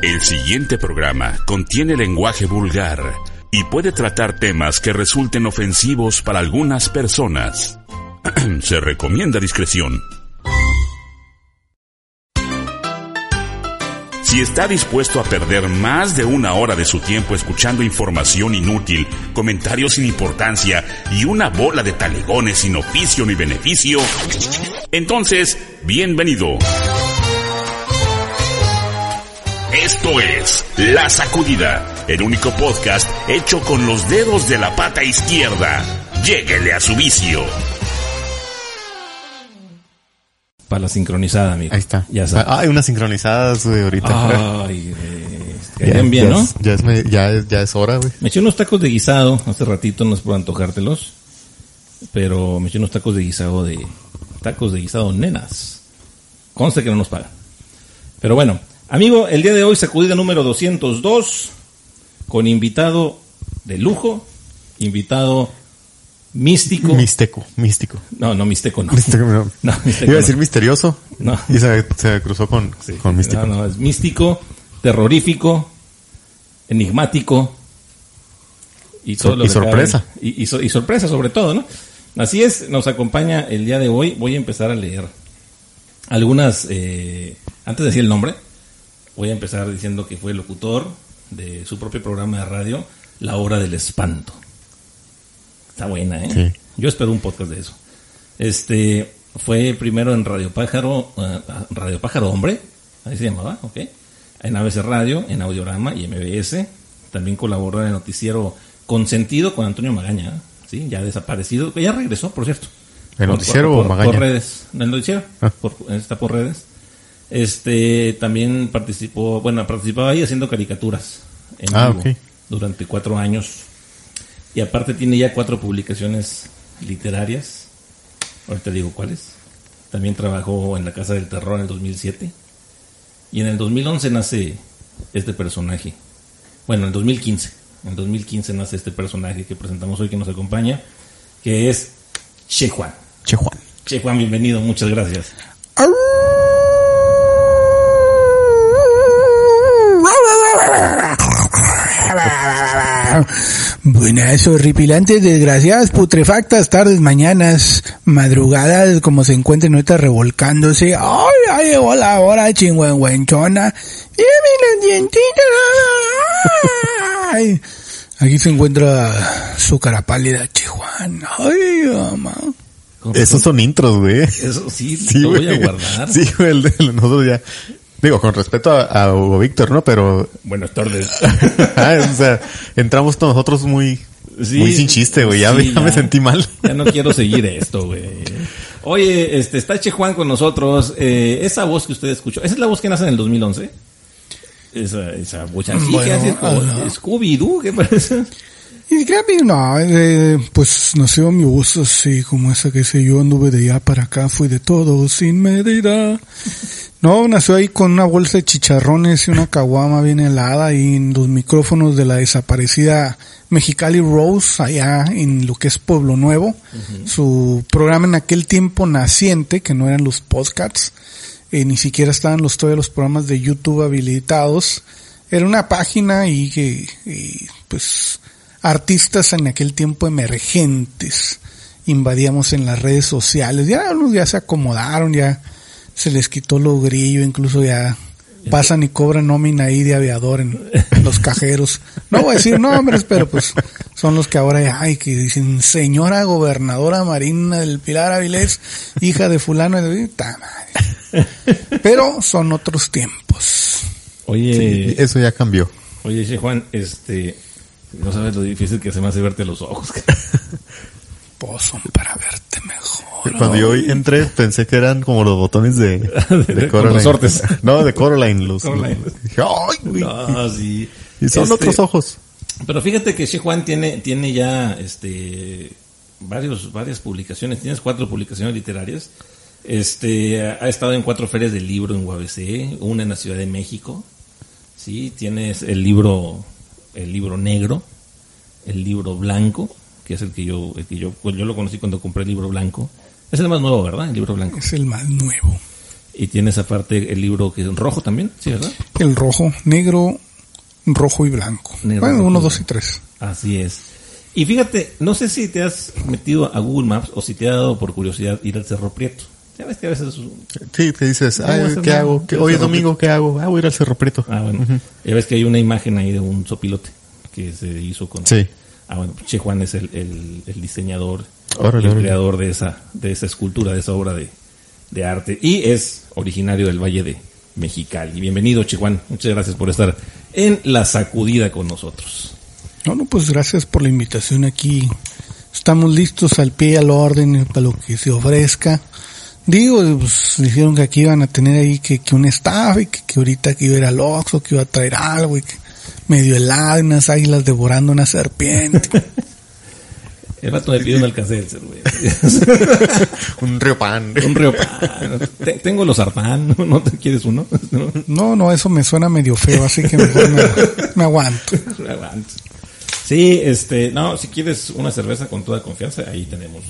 El siguiente programa contiene lenguaje vulgar y puede tratar temas que resulten ofensivos para algunas personas. Se recomienda discreción. Si está dispuesto a perder más de una hora de su tiempo escuchando información inútil, comentarios sin importancia y una bola de talegones sin oficio ni beneficio, entonces, bienvenido. Esto es La Sacudida, el único podcast hecho con los dedos de la pata izquierda. Lléguele a su vicio. Para la sincronizada, amigo. Ahí está. Ya está. Ah, hay una sincronizada güey, ahorita. Ay, eh, caerían bien, ya ¿no? Es, ya, ya, es, ya es hora, güey. Me eché unos tacos de guisado hace ratito, no es por antojártelos. Pero me eché unos tacos de guisado de. Tacos de guisado nenas. Conste que no nos pagan. Pero bueno, amigo, el día de hoy sacudida número 202. Con invitado de lujo. Invitado místico. Místico, místico. no, no, místico no. Místico, no. No, místico Iba a no. decir misterioso. No. Y se, se cruzó con, Sí. con místico. No, no, es místico, terrorífico, enigmático. Y, todo Sor- lo y sorpresa. y so- y sorpresa sobre todo, ¿no? Así es, nos acompaña el día de hoy. Voy a empezar a leer algunas, eh, antes de decir el nombre, voy a empezar diciendo que fue locutor de su propio programa de radio, La Hora del Espanto. Está buena, ¿eh? Sí. Yo espero un podcast de eso. Este, fue primero en Radio Pájaro, eh, Radio Pájaro Hombre, así se llamaba, ¿ok? En ABC Radio, en Audiorama y MBS. También colaboró en el noticiero Consentido con Antonio Magaña. ¿sí? Ya desaparecido, que ya regresó, por cierto. ¿El Por- noticiero por- o Magaña? Por redes, en el noticiero, Ah. por- está por redes. Este, también participó, bueno, participaba ahí haciendo caricaturas en Ah, vivo durante cuatro años. Y aparte tiene ya cuatro publicaciones literarias. Ahorita digo cuáles. También trabajó en La Casa del Terror en el 2007. Y en el 2011 nace este personaje. Bueno, en el 2015. En el 2015 nace este personaje que presentamos hoy que nos acompaña, que es Che Juan. Che Juan. Che Juan, bienvenido, muchas gracias. Buenas, horripilantes, desgraciadas, putrefactas, tardes, mañanas, madrugadas, como se encuentren ahorita revolcándose. ¡Ay, ya llegó la hora, chingüengüenchona! ¡Lleve los dientitos! ¡Ay! Aquí se encuentra su cara pálida, Chihuahua. ¡Ay, mamá! Esos son intros, güey. Eso sí, Sí, lo voy a guardar. Sí, güey, el de nosotros ya. Digo, con respeto a, a Hugo Víctor, ¿no? Pero, Buenas tardes. ah, o sea, entramos nosotros muy, Sí, muy sin chiste, güey. Ya, sí, ya me sentí mal. Ya no quiero seguir esto, güey. Oye, este, está Che Juan con nosotros. Eh, esa voz que usted escuchó, ¿esa es la voz que nace en el 2011? Esa, esa voz así Bueno, que hace como. Scooby-Doo, ¿qué parece? Y créame, no, eh, pues nació mi voz así como esa que sé yo, anduve de allá para acá, fui de todo sin medida. No, nació ahí con una bolsa de chicharrones y una caguama bien helada y en los micrófonos de la desaparecida Mexicali Rose, allá en lo que es Pueblo Nuevo. Su programa en aquel tiempo naciente, que no eran los podcasts, eh, ni siquiera estaban los, todavía los programas de YouTube habilitados. Era una página y que, pues, artistas en aquel tiempo emergentes invadíamos en las redes sociales. Ya ya se acomodaron, ya se les quitó lo grillo, incluso ya pasan y cobran nómina ahí de aviador en los cajeros. No voy a decir nombres, pero pues son los que ahora ya, ay, que dicen señora gobernadora Marina del Pilar Avilés, hija de fulano de. Pero son otros tiempos. Oye, Eso ya cambió. oye, Juan, este, no sabes lo difícil que se me hace verte los ojos. Son para verte mejor. Cuando yo entré pensé que eran como los botones de, de, Como Coraline. resortes. No, de Coraline. Los, Coraline. ¡ay, güey! No, sí. Y son Este, otros ojos. Pero fíjate que She Juan tiene, tiene ya este varios, varias publicaciones, tienes cuatro publicaciones literarias. Este ha estado en cuatro ferias del libro en UABC, una en la Ciudad de México. Sí, tienes el libro, el libro negro, el libro blanco, que es el que yo, el que yo, pues yo lo conocí cuando compré el libro blanco. Es el más nuevo, ¿verdad? El libro blanco. Es el más nuevo. Y tienes aparte el libro que es rojo también, ¿sí, verdad? El rojo, negro, rojo y blanco. Negro, bueno, rojo uno, dos y tres. Así es. Y fíjate, no sé si te has metido a Google Maps o si te ha dado por curiosidad ir al Cerro Prieto. Ya ves que a veces... Sí, te dices, a ay, ¿qué nada. hago? ¿Qué- Quiero Hoy es domingo, ¿qué hago? Ah, voy a ir al Cerro Prieto. Ah, bueno. Ya ves que hay una imagen ahí de un sopilote que se hizo con... Sí. Ah, bueno, Che Juan es el, el- el diseñador Órale, el órale. creador de esa, de esa escultura, de esa obra de, de arte. Y es originario del Valle de Mexicali. Bienvenido, Che Juan. Muchas gracias por estar en la sacudida con nosotros. No, no, pues gracias por la invitación aquí. Estamos listos al pie y al orden para lo que se ofrezca. Digo, pues dijeron que aquí iban a tener ahí que, que un staff y que, que ahorita que iba a ir al Oxxo, que iba a traer algo y que medio helado, y unas águilas devorando una serpiente. El vato me pidió un alcacelser, güey. Un río pan. un río pan. Te- Tengo los sartán. ¿No te quieres uno? No, No, eso me suena medio feo, así que mejor me, me aguanto. Sí, este, no, si quieres una cerveza con toda confianza, ahí tenemos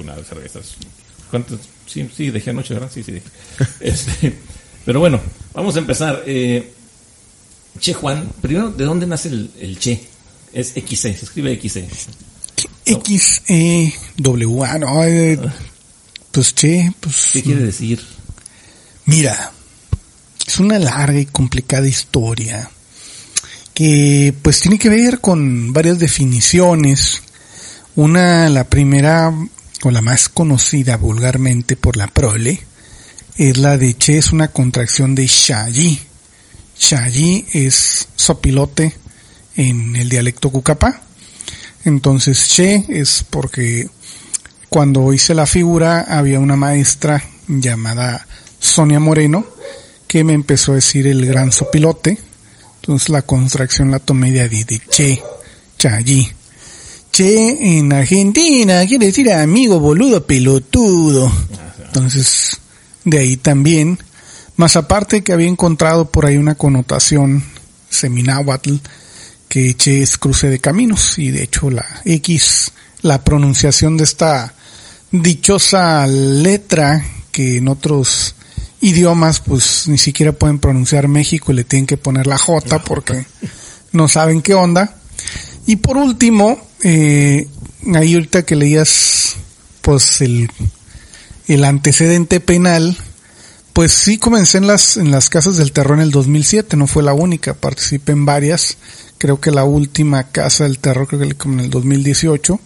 una de cervezas. ¿Cuántas? Sí, sí, dejé anoche, ¿verdad? Sí, sí, dejé. Este, pero bueno, vamos a empezar. Eh, che Juan, primero, ¿de dónde nace el, el Che? Es XC, se escribe XC. X, E, W, A, no, eh, pues che, pues ¿Qué quiere decir? Mira, es una larga y complicada historia que pues tiene que ver con varias definiciones. Una, la primera o la más conocida vulgarmente por la prole, es la de Che, es una contracción de Shayi. Shayi es sopilote en el dialecto cucapá. Entonces Che es porque cuando hice la figura había una maestra llamada Sonia Moreno que me empezó a decir el gran sopilote. Entonces la contracción la tomé de de Che, Chayí. Che en Argentina quiere decir amigo, boludo, pelotudo. Entonces, de ahí también. Más aparte que había encontrado por ahí una connotación semináhuatl que Che es cruce de caminos y de hecho la X, la pronunciación de esta dichosa letra que en otros idiomas pues ni siquiera pueden pronunciar México y le tienen que poner la J porque no saben qué onda. Y por último, eh, ahí ahorita que leías pues el, el antecedente penal, pues sí comencé en las, en las casas del terror en el 2007, no fue la única, participé en varias, creo que la última casa del terror creo que como en el 2018,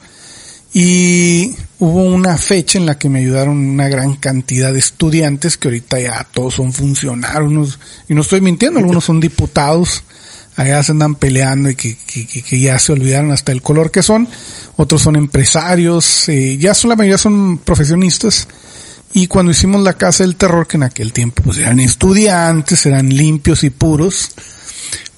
y hubo una fecha en la que me ayudaron una gran cantidad de estudiantes que ahorita ya todos son funcionarios, y no estoy mintiendo, algunos son diputados, allá se andan peleando y que, que, que- que ya se olvidaron hasta el color que son, otros son empresarios, eh, ya son la mayoría son profesionistas, y cuando hicimos la casa del terror, que en aquel tiempo pues eran estudiantes, eran limpios y puros,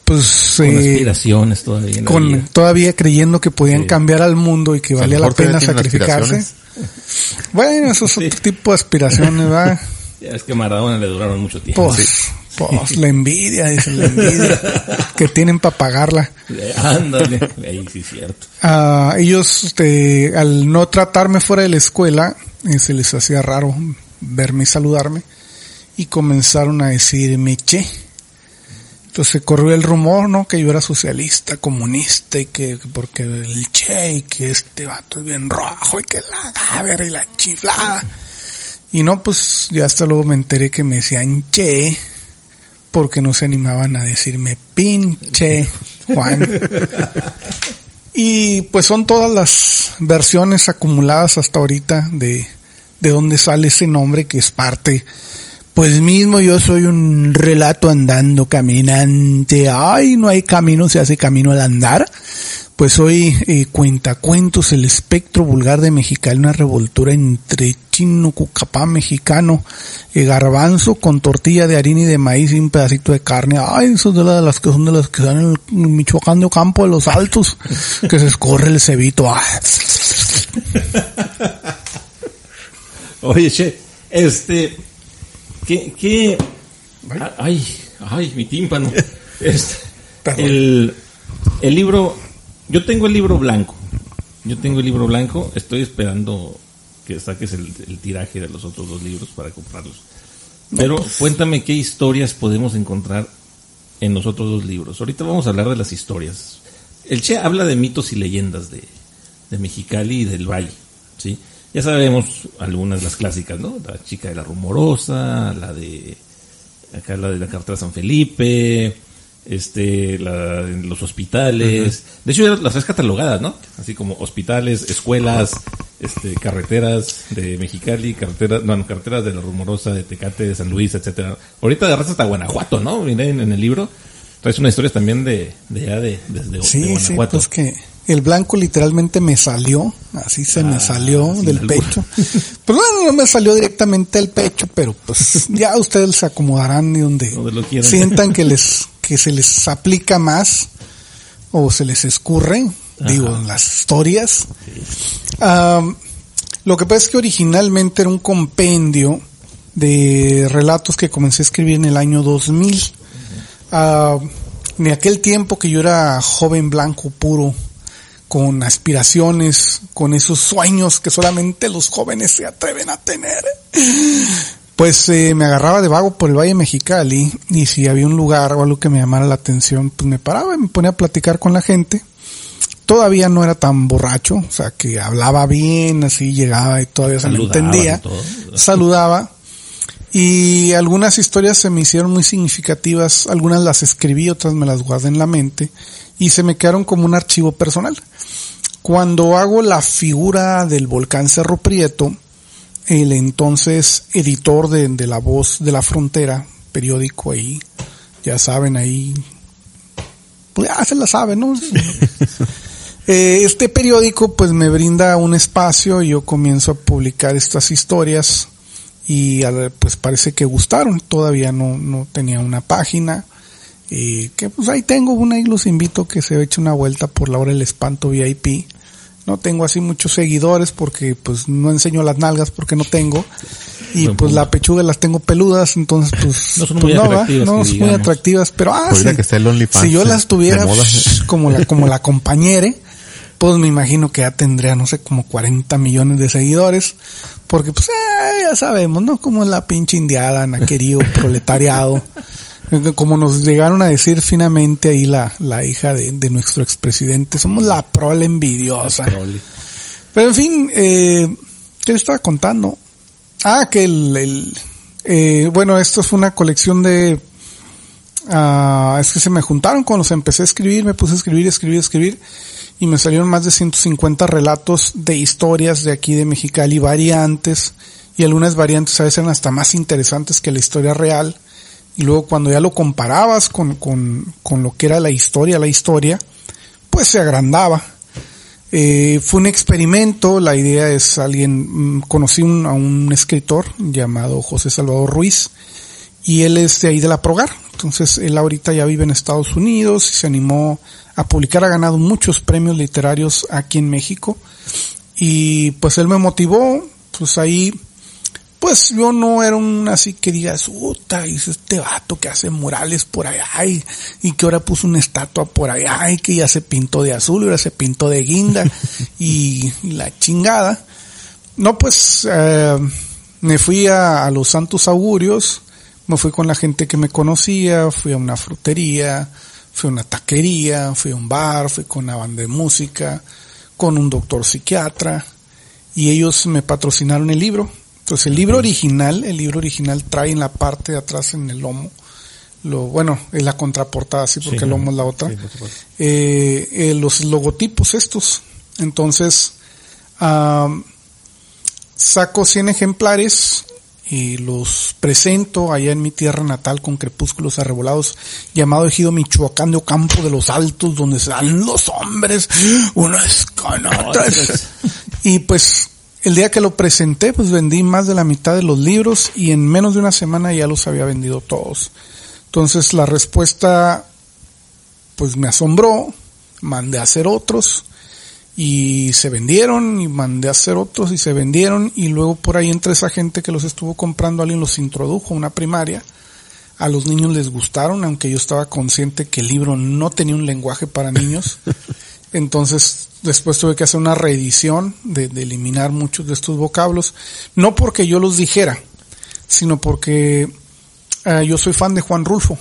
pues Con eh, aspiraciones todavía. con todavía creyendo que podían Sí. cambiar al mundo y que valía la pena sacrificarse. Bueno, eso es Sí. otro tipo de aspiraciones, ¿verdad? Ya es que Maradona le duraron mucho tiempo. Pues, pues la envidia, dice la envidia que tienen para pagarla. Ándale. Ahí sí es cierto. a ellos, este, al no tratarme fuera de la escuela, eh, se les hacía raro verme y saludarme y comenzaron a decirme che. Entonces corrió el rumor, ¿no? Que yo era socialista, comunista y que que porque el che y que este vato es bien rojo y que la gaber y la chiflada. Y no, pues ya hasta luego me enteré que me decían che porque no se animaban a decirme pinche Juan. Y pues son todas las versiones acumuladas hasta ahorita de, de dónde sale ese nombre que es parte. Pues mismo yo soy un relato andando, caminante. Ay, no hay camino, se hace camino al andar. Pues hoy eh, cuenta cuentos el espectro vulgar de Mexicali, una revoltura entre chino, cucapá mexicano, eh, garbanzo con tortilla de harina y de maíz y un pedacito de carne. Ay, eso de, la- de las que son de las que están en el Michoacán de Ocampo de los Altos, que se escorre el cebito. Ah. Oye, che, este, ¿qué, qué? Ay, ay, mi tímpano. Este, el libro, yo tengo el libro blanco. Yo tengo el libro blanco. Estoy esperando que saques el, el tiraje de los otros dos libros para comprarlos. Pero cuéntame qué historias podemos encontrar en los otros dos libros. Ahorita vamos a hablar de las historias. El Che habla de mitos y leyendas de, de Mexicali y del Valle, ¿sí? Ya sabemos algunas de las clásicas, ¿no? La chica de la rumorosa, la de acá la de la carretera San Felipe, este, la, en los hospitales. De hecho, ya las tres catalogadas, ¿no? Así como hospitales, escuelas, este, carreteras de Mexicali, carreteras, bueno, carreteras de la rumorosa, de Tecate, de San Luis, etcétera. Ahorita de hasta Guanajuato, ¿no? Miren en el libro. Traes una historia también de, de ya de, desde de Sí, sí, Guanajuato. pues que el blanco literalmente me salió, así se me Ah, salió del albur. pecho. Pues bueno, no me salió directamente del pecho, pero pues ya ustedes se acomodarán de donde, sientan que les que se les aplica más o se les escurre, digo, en las historias. Lo que pasa es que originalmente era un compendio de relatos que comencé a escribir en el año 2000. Ah, en aquel tiempo que yo era joven blanco puro, con aspiraciones, con esos sueños que solamente los jóvenes se atreven a tener. Pues eh, me agarraba de vago por el Valle Mexicali y si había un lugar o algo que me llamara la atención, pues me paraba y me ponía a platicar con la gente. Todavía no era tan borracho, o sea que hablaba bien, así llegaba y todavía se me entendía. Saludaba. Y algunas historias se me hicieron muy significativas, algunas las escribí, otras me las guardé en la mente y se me quedaron como un archivo personal. Cuando hago la figura del volcán Cerro Prieto, el entonces editor de, de La Voz de la Frontera, periódico ahí, ya saben ahí, pues ya se la saben, ¿no? Eh, este periódico pues me brinda un espacio y yo comienzo a publicar estas historias y pues parece que gustaron, todavía no, no tenía una página, eh, que pues ahí tengo una y los invito a que se eche una vuelta por la hora del espanto VIP. No tengo así muchos seguidores porque pues no enseño las nalgas porque no tengo y Buen pues punto. la pechuga las tengo peludas entonces pues No son pues, muy ¿va? atractivas, no que son muy digamos. atractivas pero ah Ahorita sí. que está el OnlyFans si yo las tuviera psh, como la como la compañere pues me imagino que ya tendría no sé como 40 millones de seguidores porque pues eh, ya sabemos no como la pinche indiada querido proletariado como nos llegaron a decir finamente ahí la, la hija de, de nuestro expresidente, somos la prole envidiosa. Prole. Pero en fin, eh, ¿qué le estaba contando? Ah, que el, el eh, bueno, esto fue una colección de, ah, es que se me juntaron cuando los empecé a escribir, me puse a escribir, escribir, escribir, y me salieron más de 150 relatos de historias de aquí de Mexicali, variantes, y algunas variantes a veces eran hasta más interesantes que la historia real, y luego cuando ya lo comparabas con, con, con lo que era la historia, la historia, pues se agrandaba. Eh, fue un experimento, la idea es alguien, mm, conocí un- a un escritor llamado José Salvador Ruiz y él es de ahí de la Progar, entonces él ahorita ya vive en Estados Unidos y se animó a publicar, ha ganado muchos premios literarios aquí en México y pues él me motivó, pues ahí, pues yo no era un así que digas, puta, y es este vato que hace murales por allá y, y que ahora puso una estatua por allá y que ya se pintó de azul y ahora se pintó de guinda y, y la chingada. No, pues eh, me fui a, a los Santos Augurios, me fui con la gente que me conocía, fui a una frutería, fui a una taquería, fui a un bar, fui con una banda de música, con un doctor psiquiatra y ellos me patrocinaron el libro. Entonces el libro original, el libro original trae en la parte de atrás en el lomo, lo bueno, es la contraportada así porque Sí, el lomo es la otra, sí, eh, eh, los logotipos estos. Entonces, saco 100 ejemplares y los presento allá en mi tierra natal con crepúsculos arrebolados, llamado Ejido Michoacán de Ocampo de los Altos, donde se dan los hombres, unas canotas. Y pues el día que lo presenté, pues vendí más de la mitad de los libros y en menos de una semana ya los había vendido todos. Entonces la respuesta, pues me asombró, mandé a hacer otros y se vendieron y mandé a hacer otros y se vendieron y luego por ahí entre esa gente que los estuvo comprando alguien los introdujo a una primaria. A los niños les gustaron, aunque yo estaba consciente que el libro no tenía un lenguaje para niños. Entonces después tuve que hacer una reedición de, eliminar muchos de estos vocablos. No porque yo los dijera, sino porque eh, yo soy fan de Juan Rulfo.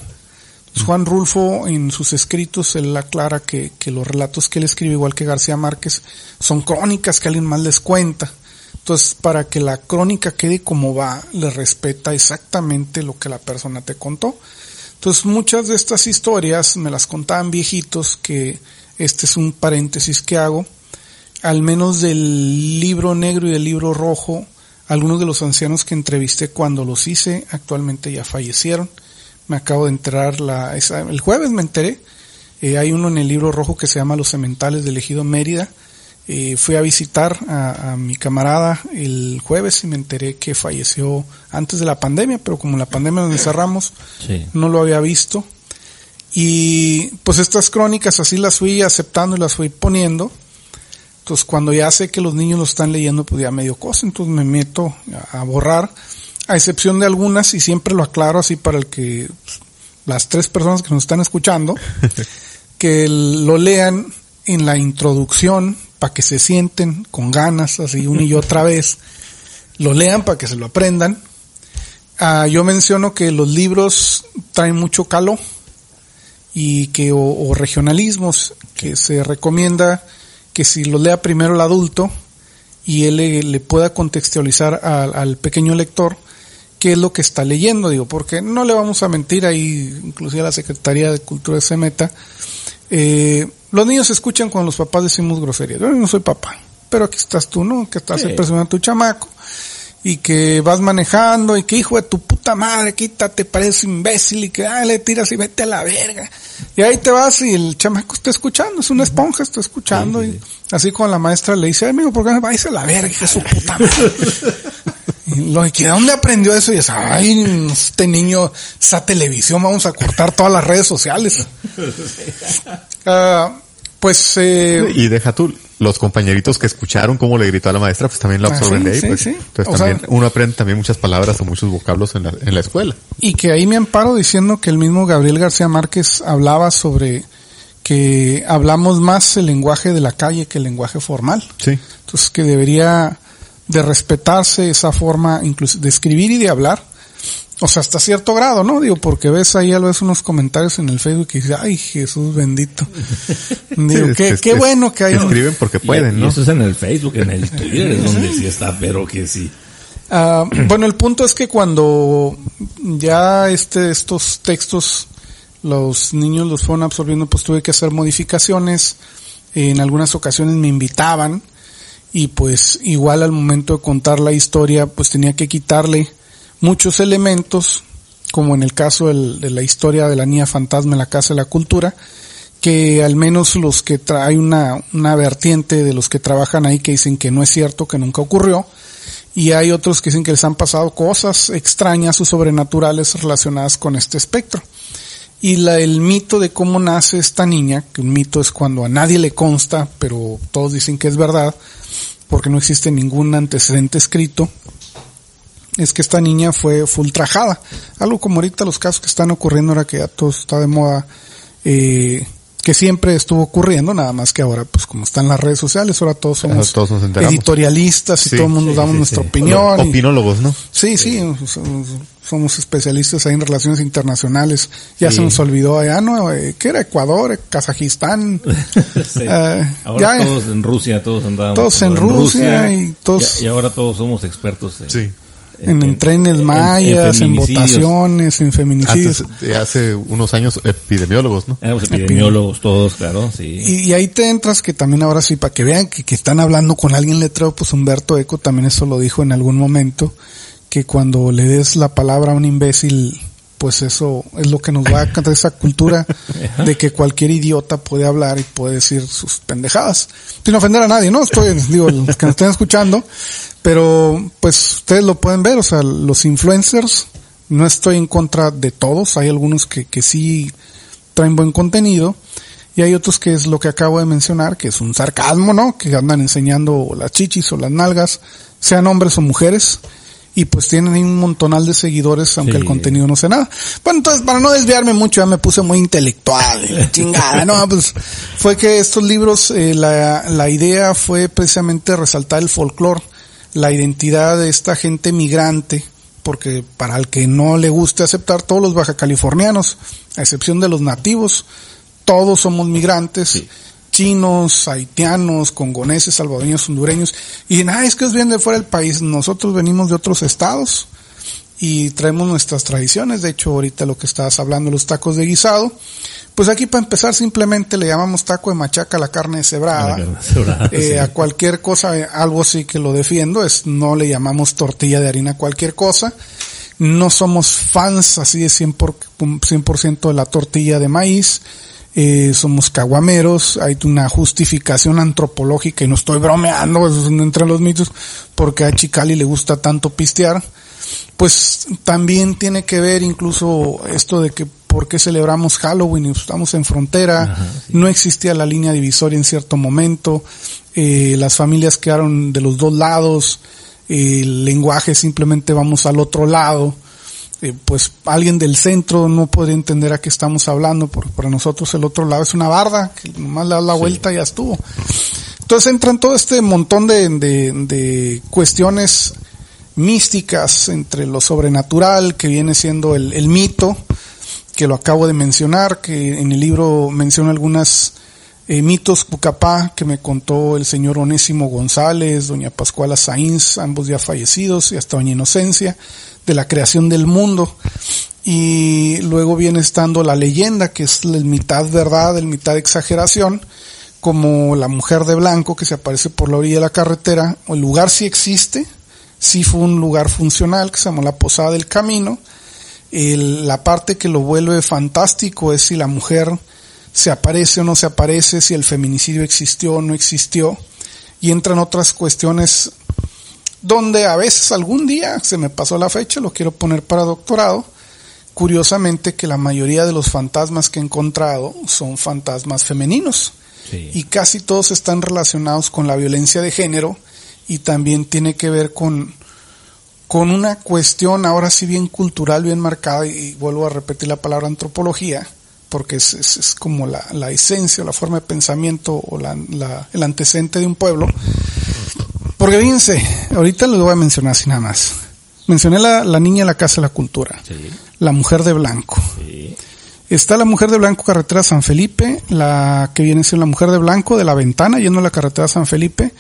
Juan Rulfo en sus escritos él aclara que, que, los relatos que él escribe, igual que García Márquez, son crónicas que alguien más les cuenta. Entonces, para que la crónica quede como va, le respeta exactamente lo que la persona te contó. Entonces, muchas de estas historias me las contaban viejitos, que este es un paréntesis que hago, al menos del libro negro y del libro rojo, algunos de los ancianos que entrevisté cuando los hice actualmente ya fallecieron me acabo de enterar la, esa, el jueves me enteré, eh, hay uno en el libro rojo que se llama Los Cementales del Ejido Mérida, eh, fui a visitar a, a, mi camarada el jueves y me enteré que falleció antes de la pandemia, pero como la pandemia nos encerramos, sí. no lo había visto. Y pues estas crónicas así las fui aceptando y las fui poniendo. Entonces cuando ya sé que los niños lo están leyendo, pues ya medio cosa, entonces me meto a, a borrar a excepción de algunas, y siempre lo aclaro así para el que las tres personas que nos están escuchando, que lo lean en la introducción para que se sienten con ganas, así una y otra vez, lo lean para que se lo aprendan. Uh, yo menciono que los libros traen mucho calo y que o, o regionalismos que se recomienda que si lo lea primero el adulto y él le, le pueda contextualizar al, al pequeño lector qué es lo que está leyendo, digo, porque no le vamos a mentir ahí, inclusive a la Secretaría de Cultura se meta. Eh, los niños escuchan cuando los papás decimos groserías. Yo no soy papá, pero aquí estás tú, ¿no? Que estás sí. a tu chamaco y que vas manejando y que hijo de tu puta madre, quítate, parece imbécil y que ah, le tiras y vete a la verga. Y ahí te vas y el chamaco está escuchando, es una esponja, está escuchando sí, sí, y así con la maestra le dice, amigo, ¿por qué me vais a la verga, hija de su puta madre? Lo que ¿de dónde aprendió eso? Y es, ay, este niño, esa televisión, vamos a cortar todas las redes sociales. Uh, pues, eh, y deja tú, los compañeritos que escucharon cómo le gritó a la maestra, pues también lo absorben ah, sí, de ahí. Sí, pues. sí. Entonces o también sea, uno aprende también muchas palabras o muchos vocablos en la, en la escuela. Y que ahí me amparo diciendo que el mismo Gabriel García Márquez hablaba sobre que hablamos más el lenguaje de la calle que el lenguaje formal. Sí. Entonces que debería de respetarse esa forma incluso de escribir y de hablar. O sea, hasta cierto grado, ¿no? Digo, porque ves ahí a veces unos comentarios en el Facebook y dices, ay, Jesús bendito. Digo, Sí, qué, es- qué es- bueno que hay. Escriben porque Y- pueden, y ¿no? eso es en el Facebook, en el Twitter, es donde sí está, pero que sí. Ah, bueno, el punto es que cuando ya este, estos textos los niños los fueron absorbiendo, pues tuve que hacer modificaciones. En algunas ocasiones me invitaban y pues igual al momento de contar la historia, pues tenía que quitarle muchos elementos, como en el caso de la historia de la niña fantasma en la Casa de la Cultura, que al menos los que tra hay una, una vertiente de los que trabajan ahí que dicen que no es cierto, que nunca ocurrió, y hay otros que dicen que les han pasado cosas extrañas o sobrenaturales relacionadas con este espectro. Y la, el mito de cómo nace esta niña, que un mito es cuando a nadie le consta, pero todos dicen que es verdad, porque no existe ningún antecedente escrito, es que esta niña fue, fue ultrajada. Algo como ahorita los casos que están ocurriendo ahora que ya todo está de moda, eh, que siempre estuvo ocurriendo, nada más que ahora, pues como están las redes sociales, ahora todos somos todos nos enteramos. editorialistas y Sí, todo el mundo sí, damos sí, nuestra sí. opinión. y- Opinólogos, ¿no? Sí, sí, somos, somos especialistas ahí en relaciones internacionales. Ya Sí. se nos olvidó allá, ¿no? Eh, ¿Qué era? Ecuador, eh, Kazajistán. Sí. Eh, Ahora ya, todos en Rusia, todos andábamos. Todos en Rusia y todos- Y, y ahora todos somos expertos. en- Sí. En, en trenes mayas, en, feminicidios. votaciones, en feminicidios. Antes, de hace unos años, epidemiólogos, ¿no? Éramos epidemiólogos todos, claro, sí. Y, y ahí te entras que también ahora sí, para que vean que, que están hablando con alguien letrado, pues Humberto Eco también eso lo dijo en algún momento, que cuando le des la palabra a un imbécil, pues eso es lo que nos va a cantar esa cultura de que cualquier idiota puede hablar y puede decir sus pendejadas. Sin ofender a nadie, ¿no? Estoy, digo, los que nos estén escuchando, pero pues ustedes lo pueden ver, o sea, los influencers, no estoy en contra de todos, hay algunos que, que sí traen buen contenido, y hay otros que es lo que acabo de mencionar, que es un sarcasmo, ¿no? Que andan enseñando las chichis o las nalgas, sean hombres o mujeres, y pues tienen ahí un montonal de seguidores, aunque el contenido no sea nada. Bueno, entonces, para no desviarme mucho, ya me puse muy intelectual, chingada, ¿no? Pues fue que estos libros, eh, la, la idea fue precisamente resaltar el folclore, la identidad de esta gente migrante, porque para el que no le guste aceptar, todos los baja californianos, a excepción de los nativos, todos somos migrantes, chinos, haitianos, congoneses, salvadoreños, hondureños, y nada, es que es bien de fuera del país, nosotros venimos de otros estados y traemos nuestras tradiciones, de hecho ahorita lo que estabas hablando, los tacos de guisado, pues aquí para empezar simplemente le llamamos taco de machaca a la carne cebrada, eh, a cualquier cosa, algo así que lo defiendo, es no le llamamos tortilla de harina a cualquier cosa, no somos fans así de 100%, 100 de la tortilla de maíz, eh, somos caguameros, hay una justificación antropológica y no estoy bromeando, eso es entre los mitos, porque a Chicali le gusta tanto pistear, pues también tiene que ver incluso esto de que por qué celebramos Halloween y estamos en frontera, no existía la línea divisoria en cierto momento, eh, las familias quedaron de los dos lados, el lenguaje simplemente vamos al otro lado, eh, pues alguien del centro no podría entender a qué estamos hablando, porque para nosotros el otro lado es una barda, que nomás le das la vuelta y ya estuvo. Entonces entran todo este montón de, de, de, cuestiones místicas entre lo sobrenatural, que viene siendo el, el mito, que lo acabo de mencionar, que en el libro menciona algunas eh, mitos Pucapá que me contó el señor Onésimo González, doña Pascuala Sainz, ambos ya fallecidos, y hasta doña Inocencia, de la creación del mundo. Y luego viene estando la leyenda, que es el mitad verdad, el mitad exageración, como la mujer de blanco que se aparece por la orilla de la carretera. El lugar sí existe, sí fue un lugar funcional, que se llamó la Posada del Camino. La parte que lo vuelve fantástico es si la mujer se aparece o no se aparece, si el feminicidio existió o no existió. Y entran otras cuestiones donde a veces algún día se me pasó la fecha, lo quiero poner para doctorado. Curiosamente que la mayoría de los fantasmas que he encontrado son fantasmas femeninos sí. y casi todos están relacionados con la violencia de género y también tiene que ver con con una cuestión ahora sí bien cultural, bien marcada, y vuelvo a repetir la palabra antropología, porque es, es, es como la, la, esencia, la forma de pensamiento o la, la, el antecedente de un pueblo, porque fíjense, ahorita les voy a mencionar así nada más. Mencioné la, la niña de la Casa de la Cultura, sí. la mujer de blanco. Sí. Está la mujer de blanco carretera San Felipe, la que viene siendo la mujer de blanco de la ventana yendo a la carretera San Felipe.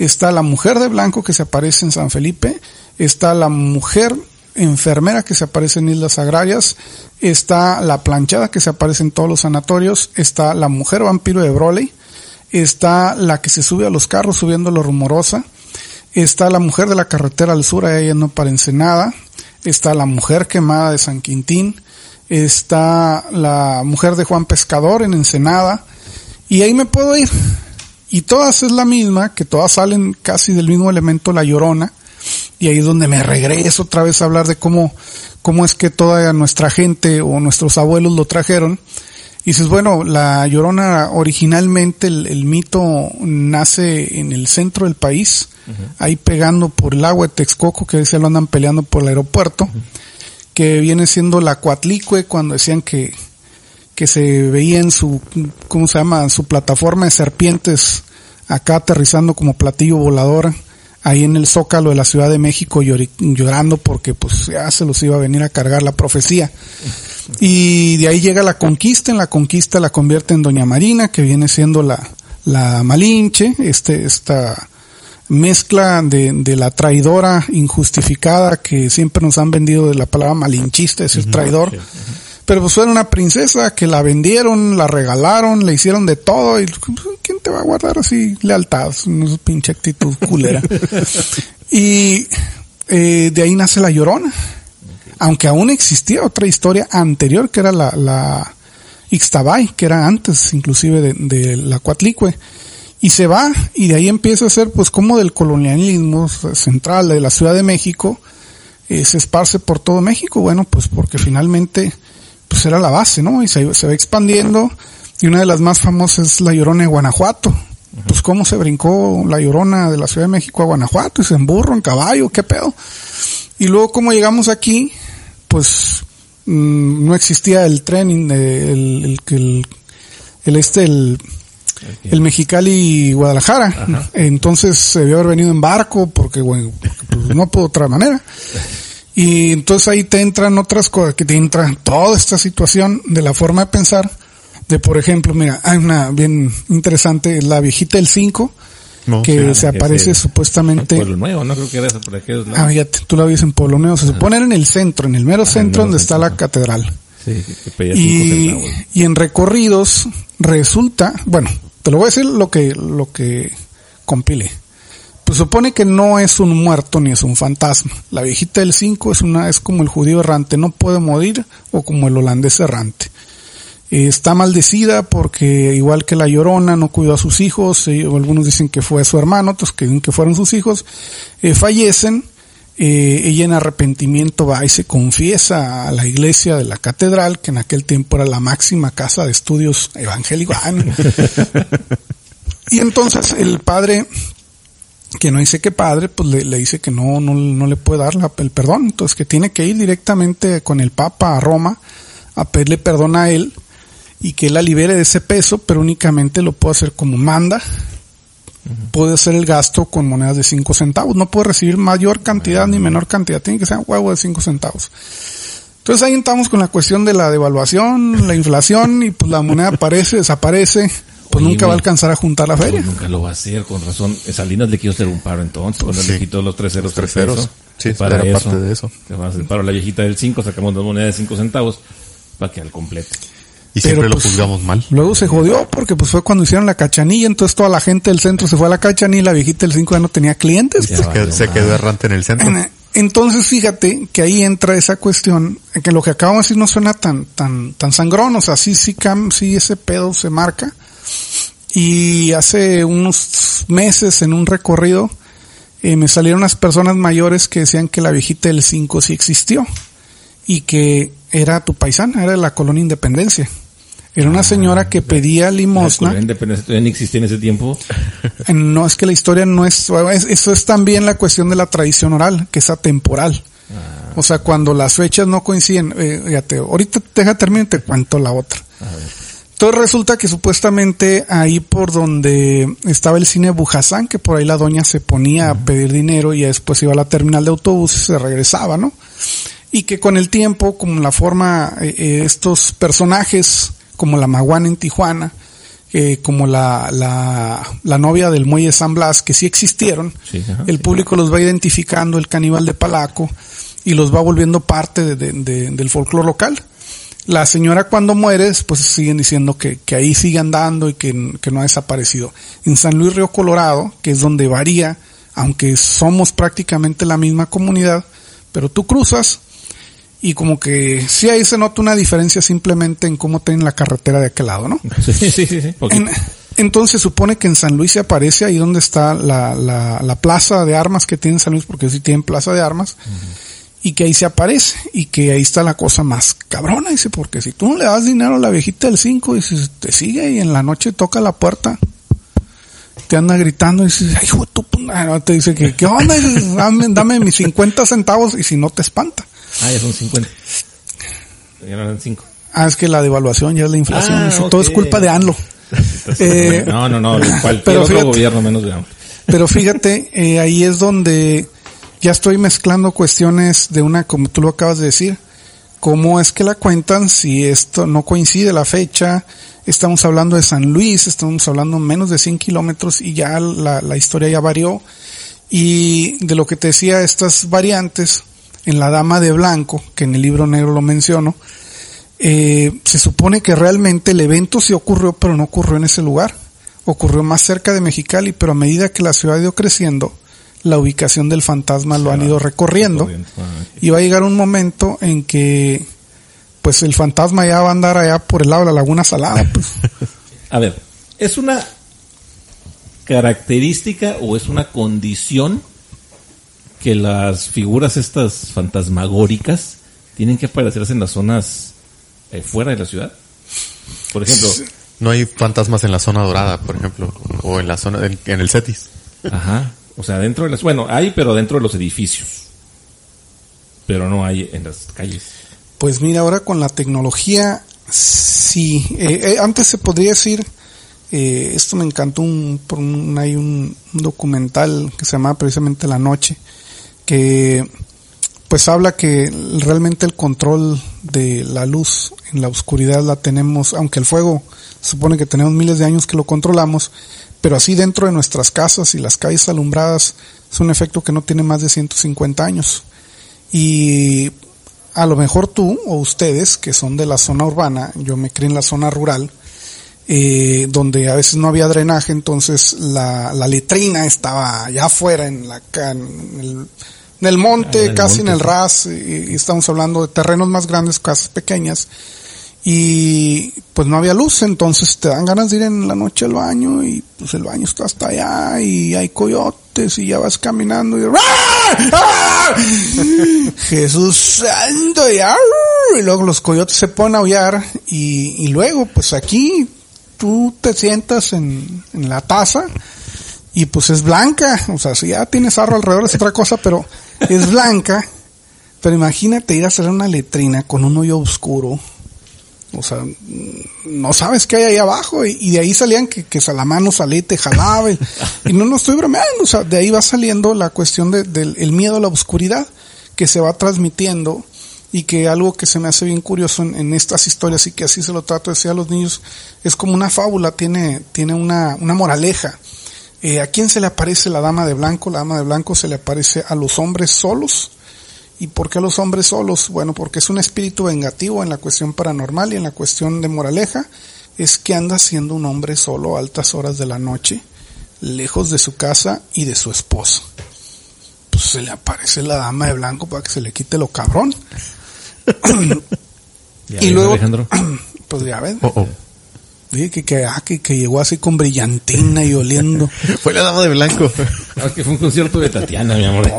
Está la mujer de blanco que se aparece en San Felipe. Está la mujer enfermera que se aparece en Islas Agrarias. Está la planchada que se aparece en todos los sanatorios. Está la mujer vampiro de Broly. Está la que se sube a los carros subiendo lo rumorosa está la mujer de la carretera al sur, ahí yendo para Ensenada, está la mujer quemada de San Quintín, está la mujer de Juan Pescador en Ensenada, y ahí me puedo ir. Y todas es la misma, que todas salen casi del mismo elemento, la llorona, y ahí es donde me regreso otra vez a hablar de cómo, cómo es que toda nuestra gente o nuestros abuelos lo trajeron. Y dices, bueno, la llorona originalmente el, el mito nace en el centro del país, Uh -huh. ahí pegando por el agua de Texcoco, que se lo andan peleando por el aeropuerto, uh -huh. que viene siendo la Coatlicue, cuando decían que, que se veía en su, ¿cómo se llama? Su plataforma de serpientes, acá aterrizando como platillo volador, ahí en el zócalo de la Ciudad de México llorando porque pues ya se los iba a venir a cargar la profecía. Y de ahí llega la conquista, en la conquista la convierte en Doña Marina, que viene siendo la, la Malinche, este, esta, mezcla de, de, la traidora injustificada que siempre nos han vendido de la palabra malinchista, es el traidor. Uh -huh. Pero pues fue una princesa que la vendieron, la regalaron, le hicieron de todo y ¿quién te va a guardar así lealtad? Una pinche actitud culera. y eh, de ahí nace La Llorona. Aunque aún existía otra historia anterior que era la, la Ixtabay, que era antes inclusive de, de la Cuatlicue. Y se va y de ahí empieza a ser pues como del colonialismo central de la Ciudad de México, eh, se esparce por todo México, bueno, pues porque finalmente pues era la base, ¿no? Y se, se va expandiendo y una de las más famosas es la Llorona de Guanajuato. Pues cómo se brincó la Llorona de la Ciudad de México a Guanajuato, y se en burro, en caballo, qué pedo. Y luego como llegamos aquí, pues mm, no existía el tren, el, el, el, el este, el, el Mexicali Guadalajara. Entonces se debió haber venido en barco porque, bueno, porque, pues, no pudo otra manera. Y entonces ahí te entran otras cosas, que te entra toda esta situación de la forma de pensar, de por ejemplo, mira, hay una bien interesante, la viejita del 5, No, que se aparece ese- supuestamente Pueblo Nuevo, no creo que era por lados. Ah, fíjate, tú la ves en Pueblo Nuevo. Se supone era en el centro, en el mero centro mero donde está centro. la catedral. Sí, que- Y, y en recorridos resulta, bueno, te lo voy a decir lo que, lo que compilé. Pues supone que no es un muerto ni es un fantasma. La viejita del 5 es una, es como el judío errante, no puede morir, o como el holandés errante. Eh, está maldecida porque igual que la llorona no cuidó a sus hijos, eh, algunos dicen que fue su hermano, otros que dicen que fueron sus hijos, eh, fallecen, eh, ella en arrepentimiento va y se confiesa a la iglesia de la catedral, que en aquel tiempo era la máxima casa de estudios evangélicos. Y entonces el padre, que no dice que padre, pues le, le dice que no, no, no le puede dar la- el perdón, entonces que tiene que ir directamente con el Papa a Roma a pedirle perdón a él y que él la libere de ese peso, pero únicamente lo puede hacer como manda. Puede hacer el gasto con monedas de 5 centavos. No puede recibir mayor cantidad ni menor cantidad. Tiene que ser un huevo de 5 centavos. Entonces ahí estamos con la cuestión de la devaluación, la inflación y pues la moneda aparece, desaparece. Pues Oye, nunca va a alcanzar a juntar la feria. Pues nunca lo va a hacer, con razón. Salinas le quiso hacer un paro entonces, cuando Sí. le quitó los tres ceros. Tres ceros. Sí, para era eso, parte de eso. Le vamos a hacer paro la viejita del 5, sacamos dos monedas de 5 centavos para que al completo. Y Pero, siempre lo pues, juzgamos mal. Luego se jodió porque pues fue cuando hicieron la cachanilla, entonces toda la gente del centro se fue a la cachanilla y la viejita del 5 ya no tenía clientes. Se quedó, se quedó errante en el centro. En- Entonces, fíjate que ahí entra esa cuestión, en que lo que acabamos de decir no suena tan, tan, tan sangrón, o sea, sí, sí, cam- sí ese pedo se marca. Y hace unos meses en un recorrido, eh, me salieron unas personas mayores que decían que la viejita del 5 sí existió. Y que era tu paisana, era de la colonia Independencia. Era una señora que pedía limosna. Independencia todavía ni existía en ese tiempo. No, es que la historia no es, es- eso es también la cuestión de la tradición oral, que es atemporal. O sea, cuando las fechas no coinciden, eh, fíjate, ahorita deja terminar y te cuento la otra. Entonces resulta que supuestamente ahí por donde estaba el cine Bujasán, que por ahí la doña se ponía a pedir dinero y después iba a la terminal de autobuses y se regresaba, ¿no? Y que con el tiempo, como la forma, eh, eh, estos personajes, como la Maguana en Tijuana, eh, como la, la, la novia del muelle San Blas, que sí existieron, Sí, ajá, el sí, público los va identificando, el caníbal de Palaco, y los va volviendo parte de- de- de- del folclore local. La señora cuando muere, pues siguen diciendo que, que ahí sigue andando y que, que no ha desaparecido. En San Luis Río Colorado, que es donde varía, aunque somos prácticamente la misma comunidad, pero tú cruzas y como que sí ahí se nota una diferencia simplemente en cómo tienen la carretera de aquel lado, ¿no? Sí, sí, sí. sí. En- entonces supone que en San Luis se aparece ahí donde está la, la, la plaza de armas que tiene San Luis, porque sí tienen plaza de armas, y que ahí se aparece, y que ahí está la cosa más cabrona, dice, porque si tú no le das dinero a la viejita del 5, dices, te sigue y en la noche toca la puerta, te anda gritando y dices, ay, hijo tu puta", no, te dice que, ¿qué onda? Dices, dame, dame mis 50 centavos y si no te espanta. Ah, ya son 50. Ya no eran 5. Ah, es que la devaluación ya es la inflación, Ah, dice, todo es culpa de ANLO. Eh, no, no, no. Cualquier pero otro fíjate- gobierno menos de AMLO. Pero fíjate, eh, ahí es donde ya estoy mezclando cuestiones de una, como tú lo acabas de decir, cómo es que la cuentan si esto no coincide la fecha, estamos hablando de San Luis, estamos hablando menos de 100 kilómetros y ya la, historia ya varió. Y de lo que te decía, estas variantes, en la Dama de Blanco, que en el libro negro lo menciono, eh, se supone que realmente el evento sí ocurrió, pero no ocurrió en ese lugar. Ocurrió más cerca de Mexicali, pero a medida que la ciudad dio creciendo, la ubicación del fantasma lo han ido recorriendo. Corriendo. Ah. Y va a llegar un momento en que pues el fantasma ya va a andar allá por el lado de la laguna salada. Pues. A ver, ¿es una característica o es una condición que las figuras estas fantasmagóricas tienen que aparecerse en las zonas eh, fuera de la ciudad? Por ejemplo, No hay fantasmas en la zona dorada, por ejemplo, o en la zona, en, en el Cetis. ajá, o sea, dentro de las, bueno, hay, pero dentro de los edificios. Pero no hay en las calles. Pues mira, ahora con la tecnología, sí. Eh, eh, antes se podría decir, eh, esto me encantó, un, un- hay un, un documental que se llama precisamente La Noche, que pues habla que realmente el control de la luz en la oscuridad la tenemos, aunque el fuego supone que tenemos miles de años que lo controlamos, pero así dentro de nuestras casas y las calles alumbradas es un efecto que no tiene más de 150 años. Y a lo mejor tú o ustedes que son de la zona urbana, yo me crié en la zona rural, eh, donde a veces no había drenaje, entonces la, la letrina estaba allá afuera en la en el, en el monte, Ah, en el casi en el ras, y, y estamos hablando de terrenos más grandes, casas pequeñas, y pues no había luz, entonces te dan ganas de ir en la noche al baño y pues el baño está hasta allá y hay coyotes y ya vas caminando y ¡Ah! ¡Ah! Jesús santo y, ¡ah! y luego los coyotes se ponen a aullar y, y luego pues aquí tú te sientas en, en la taza y pues es blanca, o sea si ya tienes arro alrededor es otra cosa, pero es blanca, pero imagínate ir a hacer una letrina con un hoyo oscuro, o sea, no sabes qué hay ahí abajo. Y, de ahí salían que, que la mano salía y. Y, no, no estoy bromeando. O sea, de ahí va saliendo la cuestión de- del el miedo a la oscuridad que se va transmitiendo. Y que algo que se me hace bien curioso en, en estas historias y que así se lo trato de decir a los niños, es como una fábula, tiene, tiene una, una moraleja. Eh, ¿A quién se le aparece la dama de blanco? La dama de blanco se le aparece a los hombres solos, ¿Y por qué los hombres solos? Bueno, porque es un espíritu vengativo en la cuestión paranormal y en la cuestión de moraleja. Es que anda siendo un hombre solo a altas horas de la noche, lejos de su casa y de su esposa. Pues se le aparece la dama de blanco para que se le quite lo cabrón. Y luego, Alejandro. pues ya ves, Oh, oh. Dije que, que, ah, que, que llegó así con brillantina y oliendo. Fue la dama de blanco. Ah, que fue un concierto de Tatiana, mi amor.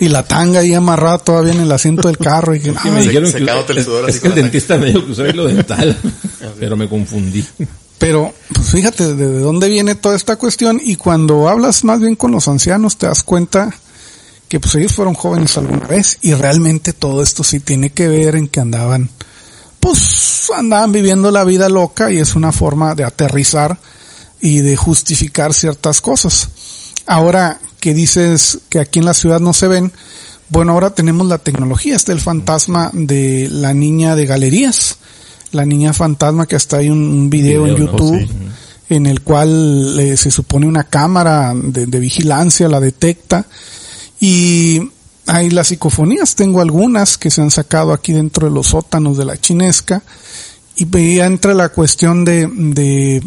Y la tanga ahí amarrada todavía en el asiento del carro. Y que, Y me ay, dijeron secándote el que, sudor es, así es que el dentista me dijo que usaba hilo dental, pero me confundí. Pero, pues fíjate de dónde viene toda esta cuestión y cuando hablas más bien con los ancianos te das cuenta que pues ellos fueron jóvenes alguna vez y realmente todo esto sí tiene que ver en que andaban, pues andaban viviendo la vida loca y es una forma de aterrizar y de justificar ciertas cosas. Ahora que dices que aquí en la ciudad no se ven, bueno, ahora tenemos la tecnología, está el fantasma de la niña de galerías, la niña fantasma que hasta hay un, un video, en. YouTube Sí. en el cual eh, se supone una cámara de, de vigilancia la detecta y hay las psicofonías, tengo algunas que se han sacado aquí dentro de los sótanos de la chinesca y veía entre la cuestión de, de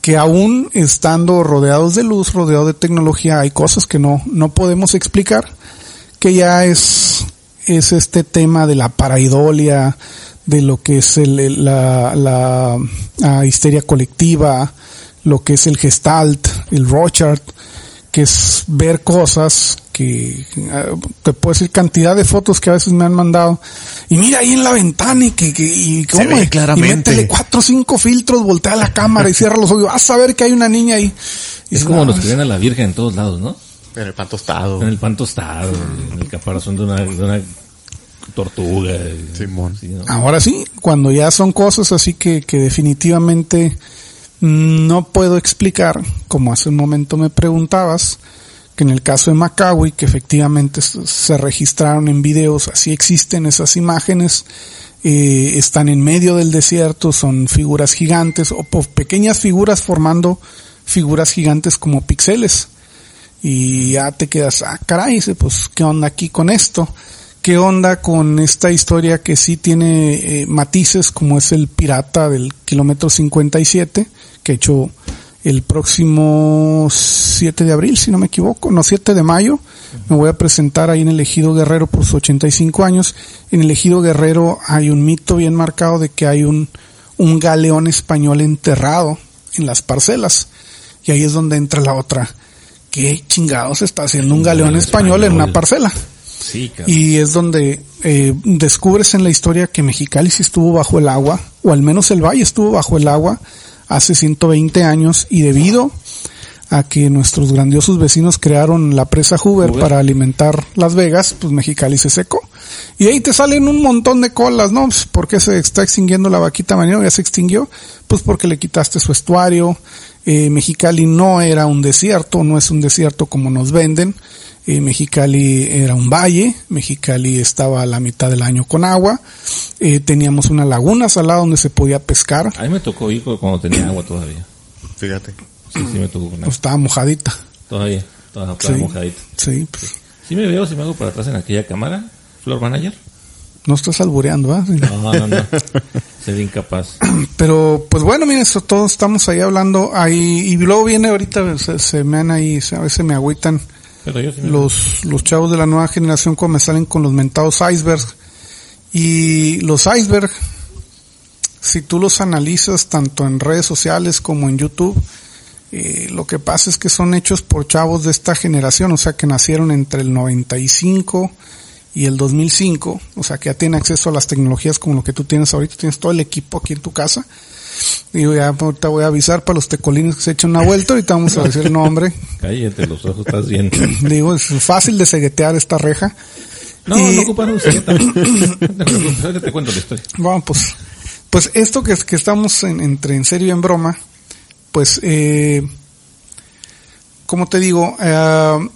que aún estando rodeados de luz, rodeados de tecnología, hay cosas que no, no podemos explicar, que ya es, es este tema de la paraidolia, de lo que es el, la, la, ah, histeria colectiva, lo que es el gestalt, el Rochard, que es ver cosas que ah, te puedo decir cantidad de fotos que a veces me han mandado y mira ahí en la ventana y que, que y Se ve y claramente. métele cuatro o cinco filtros, voltea la cámara y cierra los ojos, vas a ver que hay una niña ahí. Y Es como "No, los que ven a la Virgen en todos lados, ¿no? En el pan tostado. En el pan tostado, en el caparazón de una, de una tortuga. Simón. Sí, ¿no? Ahora sí, cuando ya son cosas así que, que definitivamente no puedo explicar, como hace un momento me preguntabas, que en el caso de Macawi, que efectivamente se registraron en videos, así existen esas imágenes, eh, están en medio del desierto, son figuras gigantes o pequeñas figuras formando figuras gigantes como píxeles. Y ya te quedas, ah, caray, pues, ¿qué onda aquí con esto? ¿Qué onda con esta historia que sí tiene eh, matices como es el pirata del kilómetro 57, que hecho el próximo 7 de abril, si no me equivoco, no, 7 de mayo, me voy a presentar ahí en el Ejido Guerrero por sus 85 años. En el Ejido Guerrero hay un mito bien marcado de que hay un, un galeón español enterrado en las parcelas. Y ahí es donde entra la otra. ¿Qué chingados está haciendo un galeón español en una parcela? Sí. Y es donde eh, descubres en la historia que Mexicali sí estuvo bajo el agua, o al menos el valle estuvo bajo el agua hace 120 años y debido a que nuestros grandiosos vecinos crearon la presa Hoover Hoover. para alimentar Las Vegas, pues Mexicali se secó. Y ahí te salen un montón de colas, ¿no? Pues, ¿Por qué se está extinguiendo la vaquita marinera? Ya se extinguió. Pues porque le quitaste su estuario. Eh, Mexicali no era un desierto, no es un desierto como nos venden. Eh, Mexicali era un valle, Mexicali estaba a la mitad del año con agua, eh, teníamos una laguna salada donde se podía pescar, A mí me tocó ir cuando tenía agua todavía. Fíjate. Sí, sí me tocó con agua. pues estaba mojadita. Todavía, todavía Sí. estaba mojadita. Sí, pues, Sí me veo si me hago para atrás en aquella cámara, Floor Manager. no estás albureando, ¿ah? No, no, no. Sería incapaz. Pero, pues bueno, miren, eso, todos estamos ahí hablando, ahí, y luego viene ahorita, se, se me han ahí, a veces me agüitan Los, chavos de la nueva generación como me salen con los mentados icebergs. Y los iceberg, si tú los analizas tanto en redes sociales como en YouTube, eh, lo que pasa es que son hechos por chavos de esta generación, o sea que nacieron entre el 95 y el 2005, o sea que ya tienen acceso a las tecnologías como lo que tú tienes ahorita, tienes todo el equipo aquí en tu casa. Digo, ya ahorita voy a avisar para los tecolines que se echen una vuelta, ahorita vamos a decir el nombre. Cállate, los ojos estás bien. Digo, es fácil de seguetear esta reja. No, Y- no ocuparon. No te te cuento la historia. Bueno, pues, pues esto que, que estamos en- entre en serio y en broma, pues, eh, como te digo, eh,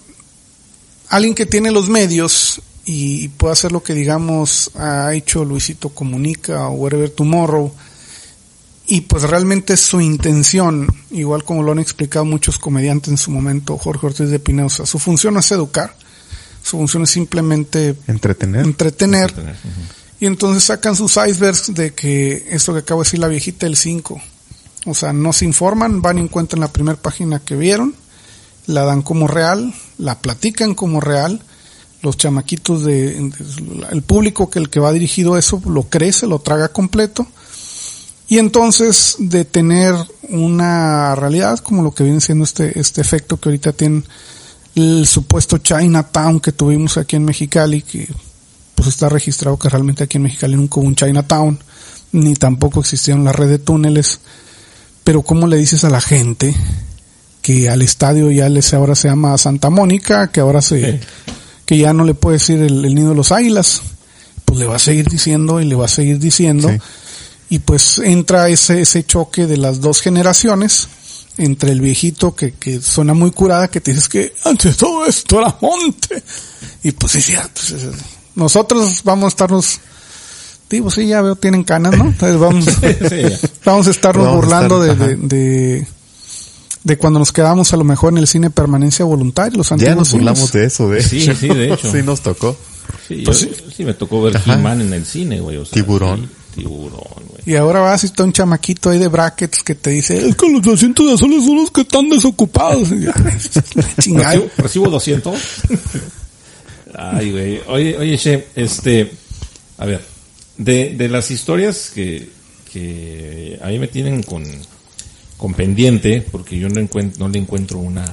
alguien que tiene los medios y, puede hacer lo que digamos ha hecho Luisito Comunica o Wherever Tomorrow, y pues realmente su intención, igual como lo han explicado muchos comediantes en su momento, Jorge Ortiz de sea, su función no es educar, su función es simplemente Entretener. entretener. Y entonces sacan sus icebergs de que esto que acabo de decir la viejita el 5. O sea, no se informan, van y encuentran la primera página que vieron, la dan como real, la platican como real. Los chamaquitos de, de- el público que el que va dirigido a eso lo cree, se lo traga completo. Y entonces de tener una realidad como lo que viene siendo este, este efecto que ahorita tienen el supuesto Chinatown que tuvimos aquí en Mexicali, que pues está registrado que realmente aquí en Mexicali nunca hubo un Chinatown, ni tampoco existieron la red de túneles. Pero ¿cómo le dices a la gente que al estadio ya les ahora se llama Santa Mónica, que ahora se, que ya no le puede decir el, el nido de los águilas? Pues le va a seguir diciendo y le va a seguir diciendo. Sí. Y pues entra ese, ese choque de las dos generaciones, entre el viejito que, que suena muy curada, que te dices que antes todo esto era monte. Y pues sí, pues, es- nosotros vamos a estarnos, digo, sí, ya veo, tienen canas, ¿no? Entonces vamos, Sí, ya. vamos a estarnos Vamos a burlando estar- de, de, de, de cuando nos quedamos a lo mejor en el cine permanencia voluntaria, los Ya antiguos nos burlamos cines. de eso, de Sí, hecho. sí, de hecho. sí nos tocó. Sí, Pues yo- sí. me tocó ver. He-Man en el cine, güey. o sea, Tiburón. sí, tiburón, güey. Y ahora vas y está un chamaquito ahí de brackets que te dice, es que los asientos de azules son los que están desocupados. Y ya, chingado. ¿Recibo, recibo 200? Ay, güey. Oye, oye, Che, este, a ver, de, de las historias que, que a mí me tienen con, con pendiente, porque yo no, encuentro, no le encuentro una,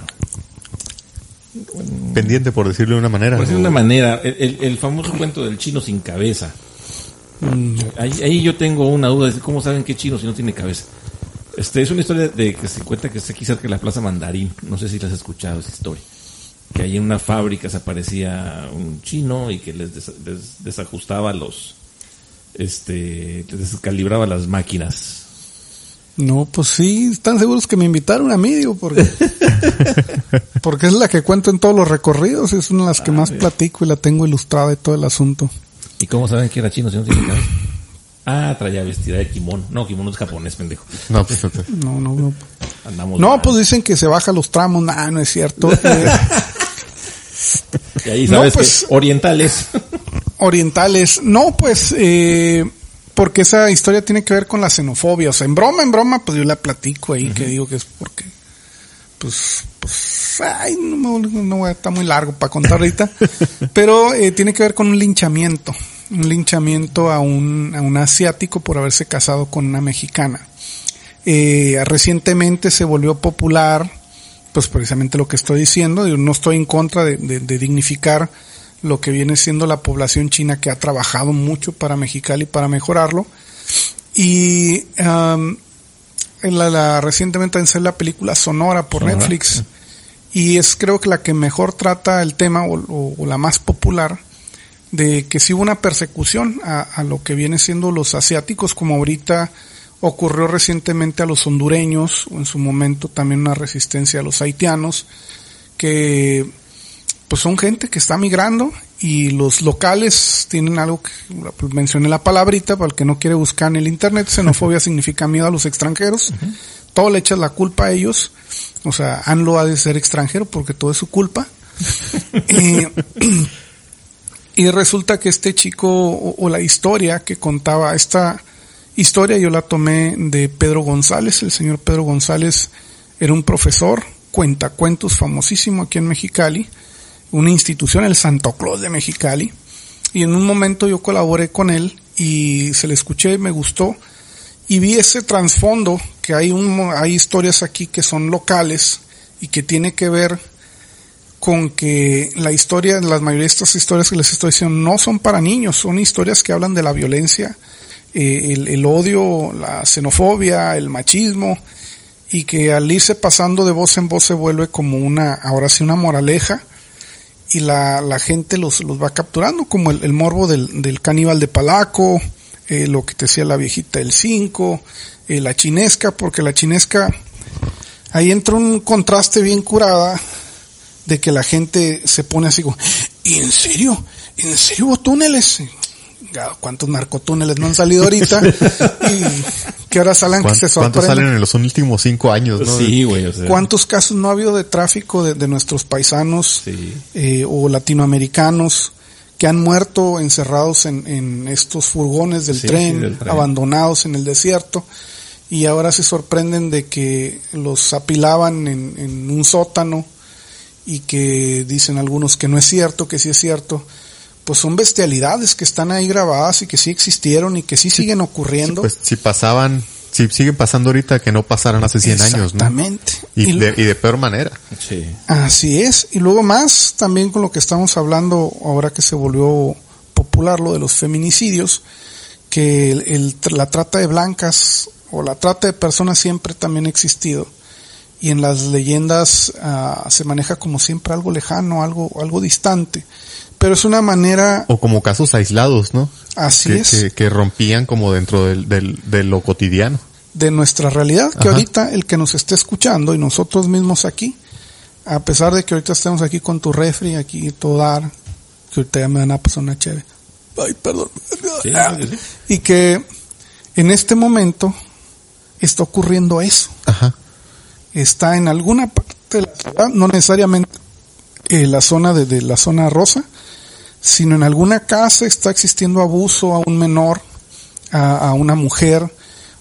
Pendiente, por decirlo de una manera. por decirlo de una manera, el, el- el famoso cuento del chino sin cabeza. Ahí, ahí yo tengo una duda de cómo saben qué chino si no tiene cabeza. Este es una historia de que se cuenta que está aquí cerca de la Plaza Mandarín. No sé si la has escuchado esa historia. Que ahí en una fábrica se aparecía un chino y que les, des- des- desajustaba los, este, les descalibraba las máquinas. No, pues sí, están seguros que me invitaron a mí, digo, porque, porque es la que cuento en todos los recorridos, es una de las que más platico y la tengo ilustrada y todo el asunto. ¿Y cómo saben que era chino si no tiene cabeza? Ah, traía vestida de kimono. No, kimono es japonés, pendejo. No, pues, no, pues, No, no, no. Andamos No, mal. pues dicen que se baja los tramos, nah, no es cierto. Eh, Y ahí no, sabes pues- que orientales. orientales, no, pues, eh, porque esa historia tiene que ver con la xenofobia, o sea, en broma, en broma, pues yo la platico ahí, que digo que es porque pues, pues, ay, no, no, está muy largo para contar ahorita, pero eh, tiene que ver con un linchamiento, un linchamiento a un, a un asiático por haberse casado con una mexicana. Eh, recientemente se volvió popular, pues precisamente lo que estoy diciendo, yo no estoy en contra de, de, de dignificar lo que viene siendo la población china que ha trabajado mucho para Mexicali para mejorarlo. Y um, en la, la, recientemente lancé la película Sonora por Sonora. Netflix y es creo que la que mejor trata el tema o, o, o la más popular de que si hubo una persecución a, a, lo que viene siendo los asiáticos como ahorita ocurrió recientemente a los hondureños o en su momento también una resistencia a los haitianos que pues son gente que está migrando y los locales tienen algo que pues mencioné la palabrita para el que no quiere buscar en el internet xenofobia significa miedo a los extranjeros uh -huh. todo le echas la culpa a ellos o sea ANLO ha de ser extranjero porque todo es su culpa y, resulta que este chico o, la historia que contaba esta historia yo la tomé de Pedro González. El señor Pedro González era un profesor cuentacuentos famosísimo aquí en Mexicali una institución, el Santo Claus de Mexicali, y en un momento yo colaboré con él y se le escuché, me gustó, y vi ese trasfondo, que hay, un, hay historias aquí que son locales y que tiene que ver con que la historia, la mayoría de estas historias que les estoy diciendo no son para niños, son historias que hablan de la violencia, eh, el, odio, la xenofobia, el machismo, y que al irse pasando de voz en voz se vuelve como una, ahora sí, una moraleja, y la, la gente los, los va capturando, como el, el morbo del, del, caníbal de Palaco, eh, lo que te decía la viejita del 5, eh, la chinesca, porque la chinesca, ahí entra un contraste bien curada de que la gente se pone así como, ¿y en serio? ¿En serio hubo túneles? cuántos narcotúneles no han salido ahorita y que ahora salen que se sorprenden. ¿Cuántos salen en los últimos cinco años? ¿no? Sí, güey. O sea. ¿Cuántos casos no ha habido de tráfico de, de nuestros paisanos sí. eh, o latinoamericanos que han muerto encerrados en, en estos furgones del, sí, tren, sí, del, tren, abandonados en el desierto? Y ahora se sorprenden de que los apilaban en, en un sótano y que dicen algunos que no es cierto, que sí es cierto pues son bestialidades que están ahí grabadas y que sí existieron y que sí, sí siguen ocurriendo. Sí, pues si pasaban, si siguen pasando ahorita que no pasaran hace 100 años, ¿no? Exactamente. Y, y, de, y de peor manera. Sí. Así es. Y luego más también con lo que estamos hablando ahora que se volvió popular lo de los feminicidios, que el, el, la trata de blancas o la trata de personas siempre también ha existido. Y en las leyendas uh, se maneja como siempre algo lejano, algo, algo distante pero es una manera... O como casos aislados, ¿no? Así que, es. Que, que, rompían como dentro del, del, de lo cotidiano. De nuestra realidad, que Ajá. ahorita el que nos esté escuchando y nosotros mismos aquí, a pesar de que ahorita estemos aquí con tu refri, aquí todo dar, que ahorita ya me dan a pasar una chévere. Ay, perdón. Sí, sí. Y que en este momento está ocurriendo eso. Ajá. Está en alguna parte de la ciudad, no necesariamente eh, la zona de, la zona rosa, sino en alguna casa está existiendo abuso a un menor, a, una mujer,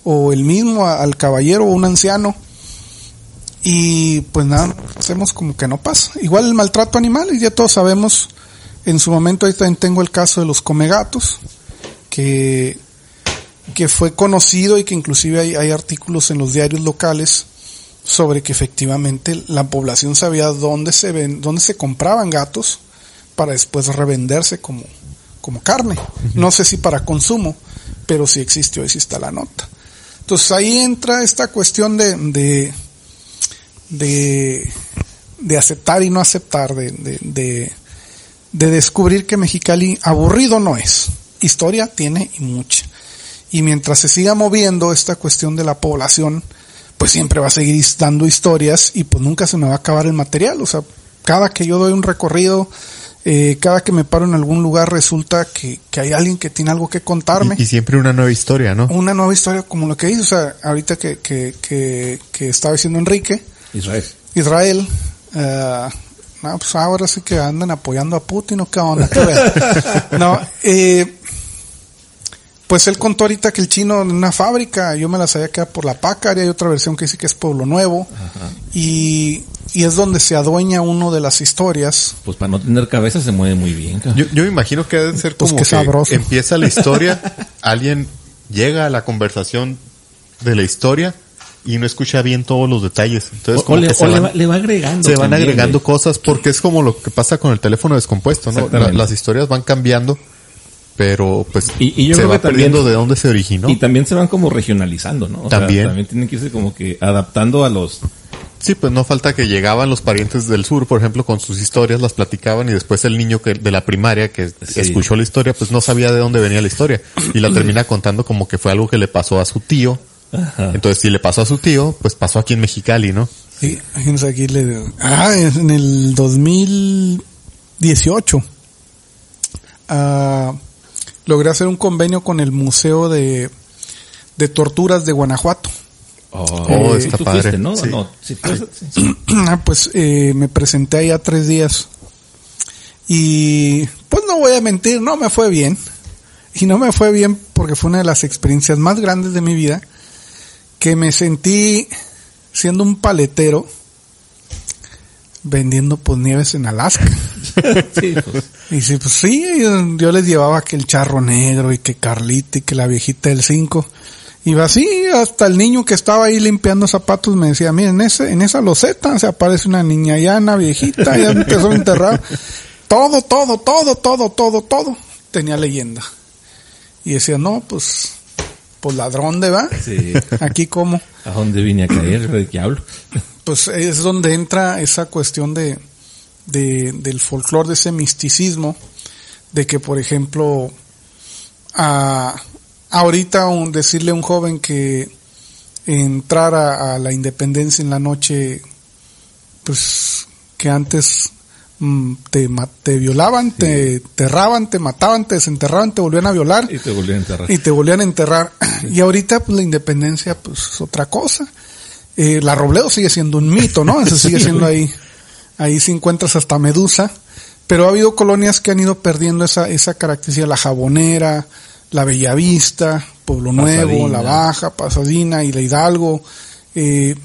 o el mismo al caballero o un anciano, y pues nada, hacemos como que no pasa. Igual el maltrato animal, y ya todos sabemos, en su momento ahí también tengo el caso de los comegatos, que, que fue conocido y que inclusive hay, hay artículos en los diarios locales sobre que efectivamente la población sabía dónde se ven, dónde se compraban gatos, para después revenderse como, como carne. No sé si para consumo, pero sí existió y sí está la nota. Entonces ahí entra esta cuestión de, de, de, de aceptar y no aceptar, de, de, de, de descubrir que Mexicali aburrido no es. Historia tiene y mucha. Y mientras se siga moviendo esta cuestión de la población, pues siempre va a seguir dando historias y pues nunca se me va a acabar el material. O sea, cada que yo doy un recorrido, eh, cada que me paro en algún lugar resulta que, que hay alguien que tiene algo que contarme. Y, y, siempre una nueva historia, ¿no? Una nueva historia como lo que dice, o sea, ahorita que, que, que, que estaba diciendo Enrique. Israel. Israel. Uh, no, pues ahora sí que andan apoyando a Putin o qué onda. ¿Qué no, eh, Pues él contó ahorita que el chino en una fábrica, yo me la sabía que era por la Paca, y hay otra versión que dice que es Pueblo Nuevo, y, y es donde se adueña uno de las historias. Pues para no tener cabeza se mueve muy bien. cabrón. Yo, yo me imagino que debe ser Pues como qué que sabroso. empieza la historia, alguien llega a la conversación de la historia y no escucha bien todos los detalles. Entonces, O, como o le, que se o le van- va, le va agregando. se van también, agregando cosas porque es como lo que pasa con el teléfono descompuesto, ¿no? La- las historias van cambiando, pero pues Y- y yo se creo va que también- perdiendo de dónde se originó. Y también se van como regionalizando, ¿no? O sea, También. también tienen que irse como que adaptando a los... Sí, pues no falta que llegaban los parientes del sur, por ejemplo, con sus historias, las platicaban y después el niño que de la primaria que Sí. escuchó la historia, pues no sabía de dónde venía la historia y la termina contando como que fue algo que le pasó a su tío. Ajá. Entonces, si le pasó a su tío, pues pasó aquí en Mexicali, ¿no? Sí, aquí le, ah, en el 2018, ah, logré hacer un convenio con el Museo de, de Torturas de Guanajuato. Oh, está tú padre. fuiste, ¿no? Sí. No, sí, fuiste, sí. Pues eh, me presenté ahí a tres días y pues no voy a mentir, no me fue bien. Y no me fue bien porque fue una de las experiencias más grandes de mi vida que me sentí siendo un paletero vendiendo pues nieves en Alaska. Sí, pues, Y sí, pues sí, yo, yo les llevaba que el charro negro y que Carlita y que la viejita del 5. Iba así, hasta el niño que estaba ahí limpiando zapatos me decía, miren, en, ese, en esa loseta se aparece una niña llana, viejita, ya empezó a enterrar. Todo, todo, todo, todo, todo, todo tenía leyenda. Y decía, no, pues, pues ladrón de va. sí. Aquí como. ¿A dónde vine a caer? ¿De qué hablo? Pues es donde entra esa cuestión de, de del folclore, de ese misticismo, de que por ejemplo, a, ahorita un, decirle a un joven que entrar a, la independencia en la noche, pues que antes mm, te, te violaban, te enterraban, te mataban, te desenterraban, te volvían a violar Y te volví a enterrar. y te volvían a enterrar. Y ahorita, pues la independencia, pues es otra cosa. Eh, la Robledo sigue siendo un mito, ¿no? Eso sigue siendo ahí. Ahí sí encuentras hasta Medusa. Pero ha habido colonias que han ido perdiendo esa, esa característica. La Jabonera, la Bellavista, Pueblo Nuevo, la Baja, Pasadina y la Hidalgo. Eh,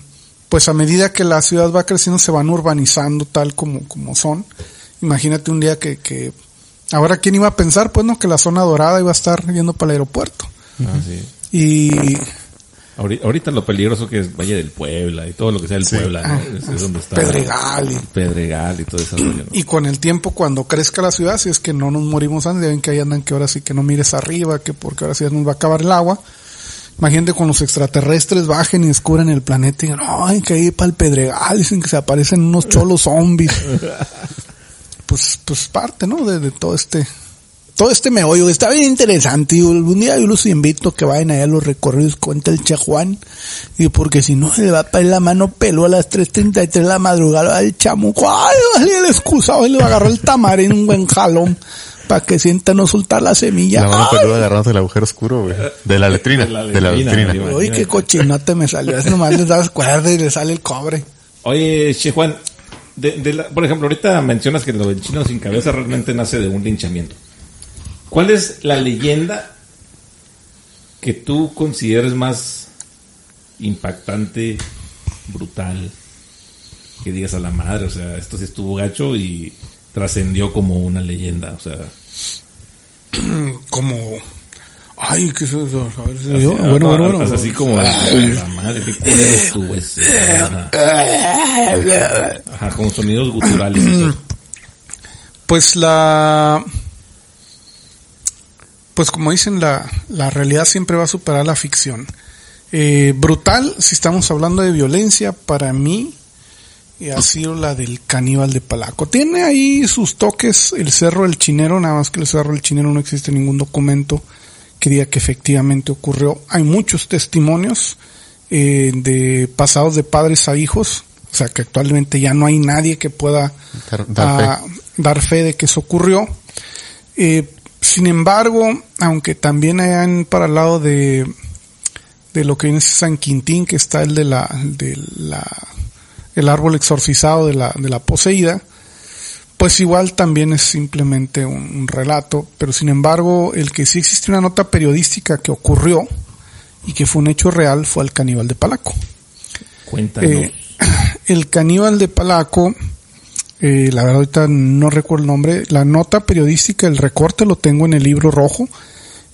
pues a medida que la ciudad va creciendo se van urbanizando tal como, como son. Imagínate un día que, que, ahora quién iba a pensar, pues no, que la zona dorada iba a estar yendo para el aeropuerto. Ah, sí. Y Ahorita lo peligroso que es Valle del Puebla y todo lo que sea el Puebla, ¿no? Es, es donde está. Pedregal y- Pedregal y todo eso. Y con el tiempo, cuando crezca la ciudad, si es que no nos morimos antes, ya ven que ahí andan que ahora sí que no mires arriba, que porque ahora sí ya nos va a acabar el agua. Imagínate cuando los extraterrestres bajen y descubran el planeta y digan, ay, que ahí para el Pedregal, dicen que se aparecen unos cholos zombies. pues, pues parte, ¿no? De, de todo este, todo este meollo. Está bien interesante. Y algún día yo los invito a que vayan allá a los recorridos, cuenta el Chajuan. Y porque si no, se le va a parir la mano pelo a las 3.33 de la madrugada al chamuco. Ay, va a salir el excusado y le va a agarrar el tamarín un buen jalón. Para que sienta no soltar la semilla. La mano peluda agarrándose el agujero oscuro, güey. De la letrina. De la De la letrina, letrina. güey. Uy, qué cochinote me salió. Es nomás les das cuerda y le sale el cobre. Oye, Che Juan, de, de la- por ejemplo, ahorita mencionas que lo del chino sin cabeza realmente nace de un linchamiento. ¿Cuál es la leyenda que tú consideres más impactante, brutal, que digas a la madre, o sea, esto sí estuvo gacho y trascendió como una leyenda, o sea, Como... Ay, qué es eso. A ver si yo- así- bueno, bueno, ah, bueno. así como la madre, qué culero estuvo ese. Ajá. Ajá, con sonidos guturales. Pues la... Pues como dicen, la, la realidad siempre va a superar la ficción. Eh, brutal, si estamos hablando de violencia, para mí ha sido la del caníbal de Palaco. Tiene ahí sus toques el Cerro del Chinero, nada más que el Cerro del Chinero no existe ningún documento que diga que efectivamente ocurrió. Hay muchos testimonios eh, de pasados de padres a hijos, o sea que actualmente ya no hay nadie que pueda Dar- dar a dar fe de que eso ocurrió. Eh, sin embargo, aunque también hayan para el lado de, de lo que viene San Quintín, que está el de la, de la, el árbol exorcizado de la, de la poseída, pues igual también es simplemente un, un relato, pero sin embargo el que sí existe una nota periodística que ocurrió y que fue un hecho real fue el caníbal de Palaco. Cuéntanos. Eh, el caníbal de Palaco, eh, la verdad ahorita no recuerdo el nombre, la nota periodística, el recorte lo tengo en el libro rojo,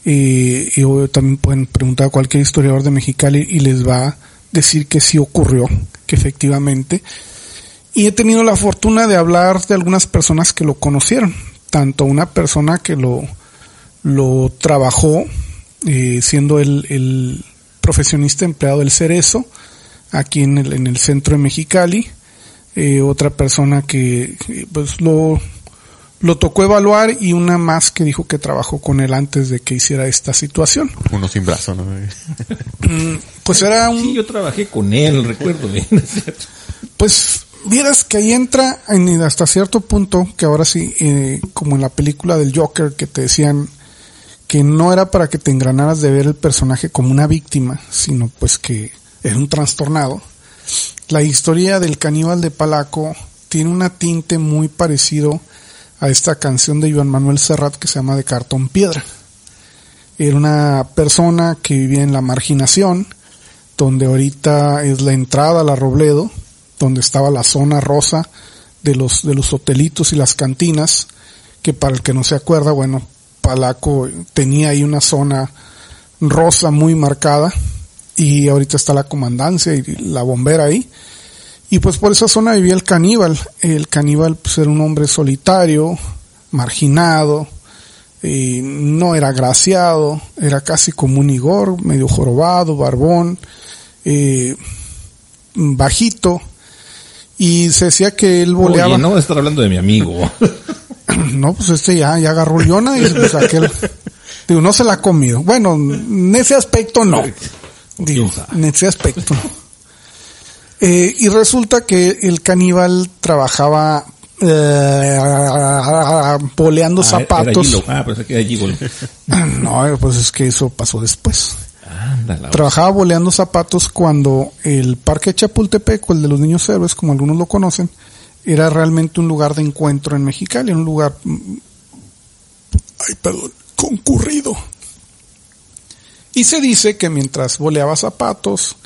eh, y también pueden preguntar a cualquier historiador de Mexicali y les va a decir que sí ocurrió, que efectivamente. Y he tenido la fortuna de hablar de algunas personas que lo conocieron, tanto una persona que lo, lo trabajó, eh, siendo el, el profesionista empleado del Cerezo, aquí en el, en el centro de Mexicali, eh, otra persona que eh, pues lo, lo tocó evaluar y una más que dijo que trabajó con él antes de que hiciera esta situación. Uno sin brazo, ¿no? Mm, Pues era un, Sí, yo trabajé con él, recuerdo bien. Pues vieras que ahí entra en, hasta cierto punto, que ahora sí, eh, como en la película del Joker, que te decían que no era para que te engranaras de ver el personaje como una víctima, sino pues que era un trastornado. La historia del caníbal de Palaco tiene una tinte muy parecido a esta canción de Joan Manuel Serrat que se llama De cartón piedra. Era una persona que vivía en la marginación, donde ahorita es la entrada a la Robledo, donde estaba la zona rosa de los, de los hotelitos y las cantinas, que para el que no se acuerda, bueno, Palaco tenía ahí una zona rosa muy marcada, y ahorita está la comandancia y la bombera ahí. Y pues por esa zona vivía el caníbal. El caníbal pues era un hombre solitario, marginado, eh, no era graciado, era casi como un Igor, medio jorobado, barbón, eh, bajito. Y se decía que él boleaba. Oye, no estar hablando de mi amigo. No, pues este ya, ya agarró Yona y pues aquel, digo, no se la ha comido. Bueno, en ese aspecto no. En ese aspecto. Eh, y resulta que el caníbal trabajaba eh, boleando Ah, zapatos. Ah, era Gigolo. no, pues es que eso pasó después. Ándala. Trabajaba boleando zapatos cuando el Parque Chapultepec, o el de los niños héroes, como algunos lo conocen, era realmente un lugar de encuentro en Mexicali, un lugar, mm, ay, perdón, concurrido. Y se dice que mientras boleaba zapatos,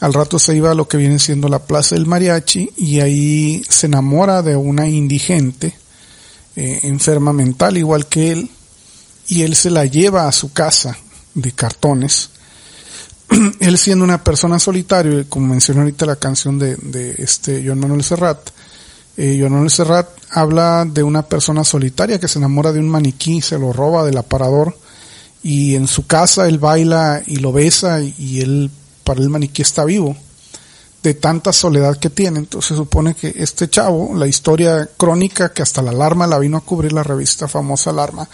al rato se iba a lo que viene siendo la Plaza del Mariachi y ahí se enamora de una indigente, eh, enferma mental igual que él, y él se la lleva a su casa de cartones. él siendo una persona solitaria, como mencionó ahorita la canción de, de este Joan Manuel Serrat, eh, Joan Manuel Serrat habla de una persona solitaria que se enamora de un maniquí, se lo roba del aparador y en su casa él baila y lo besa y, él para el maniquí está vivo de tanta soledad que tiene. Entonces se supone que este chavo, la historia crónica que hasta la alarma la vino a cubrir la revista famosa Alarma,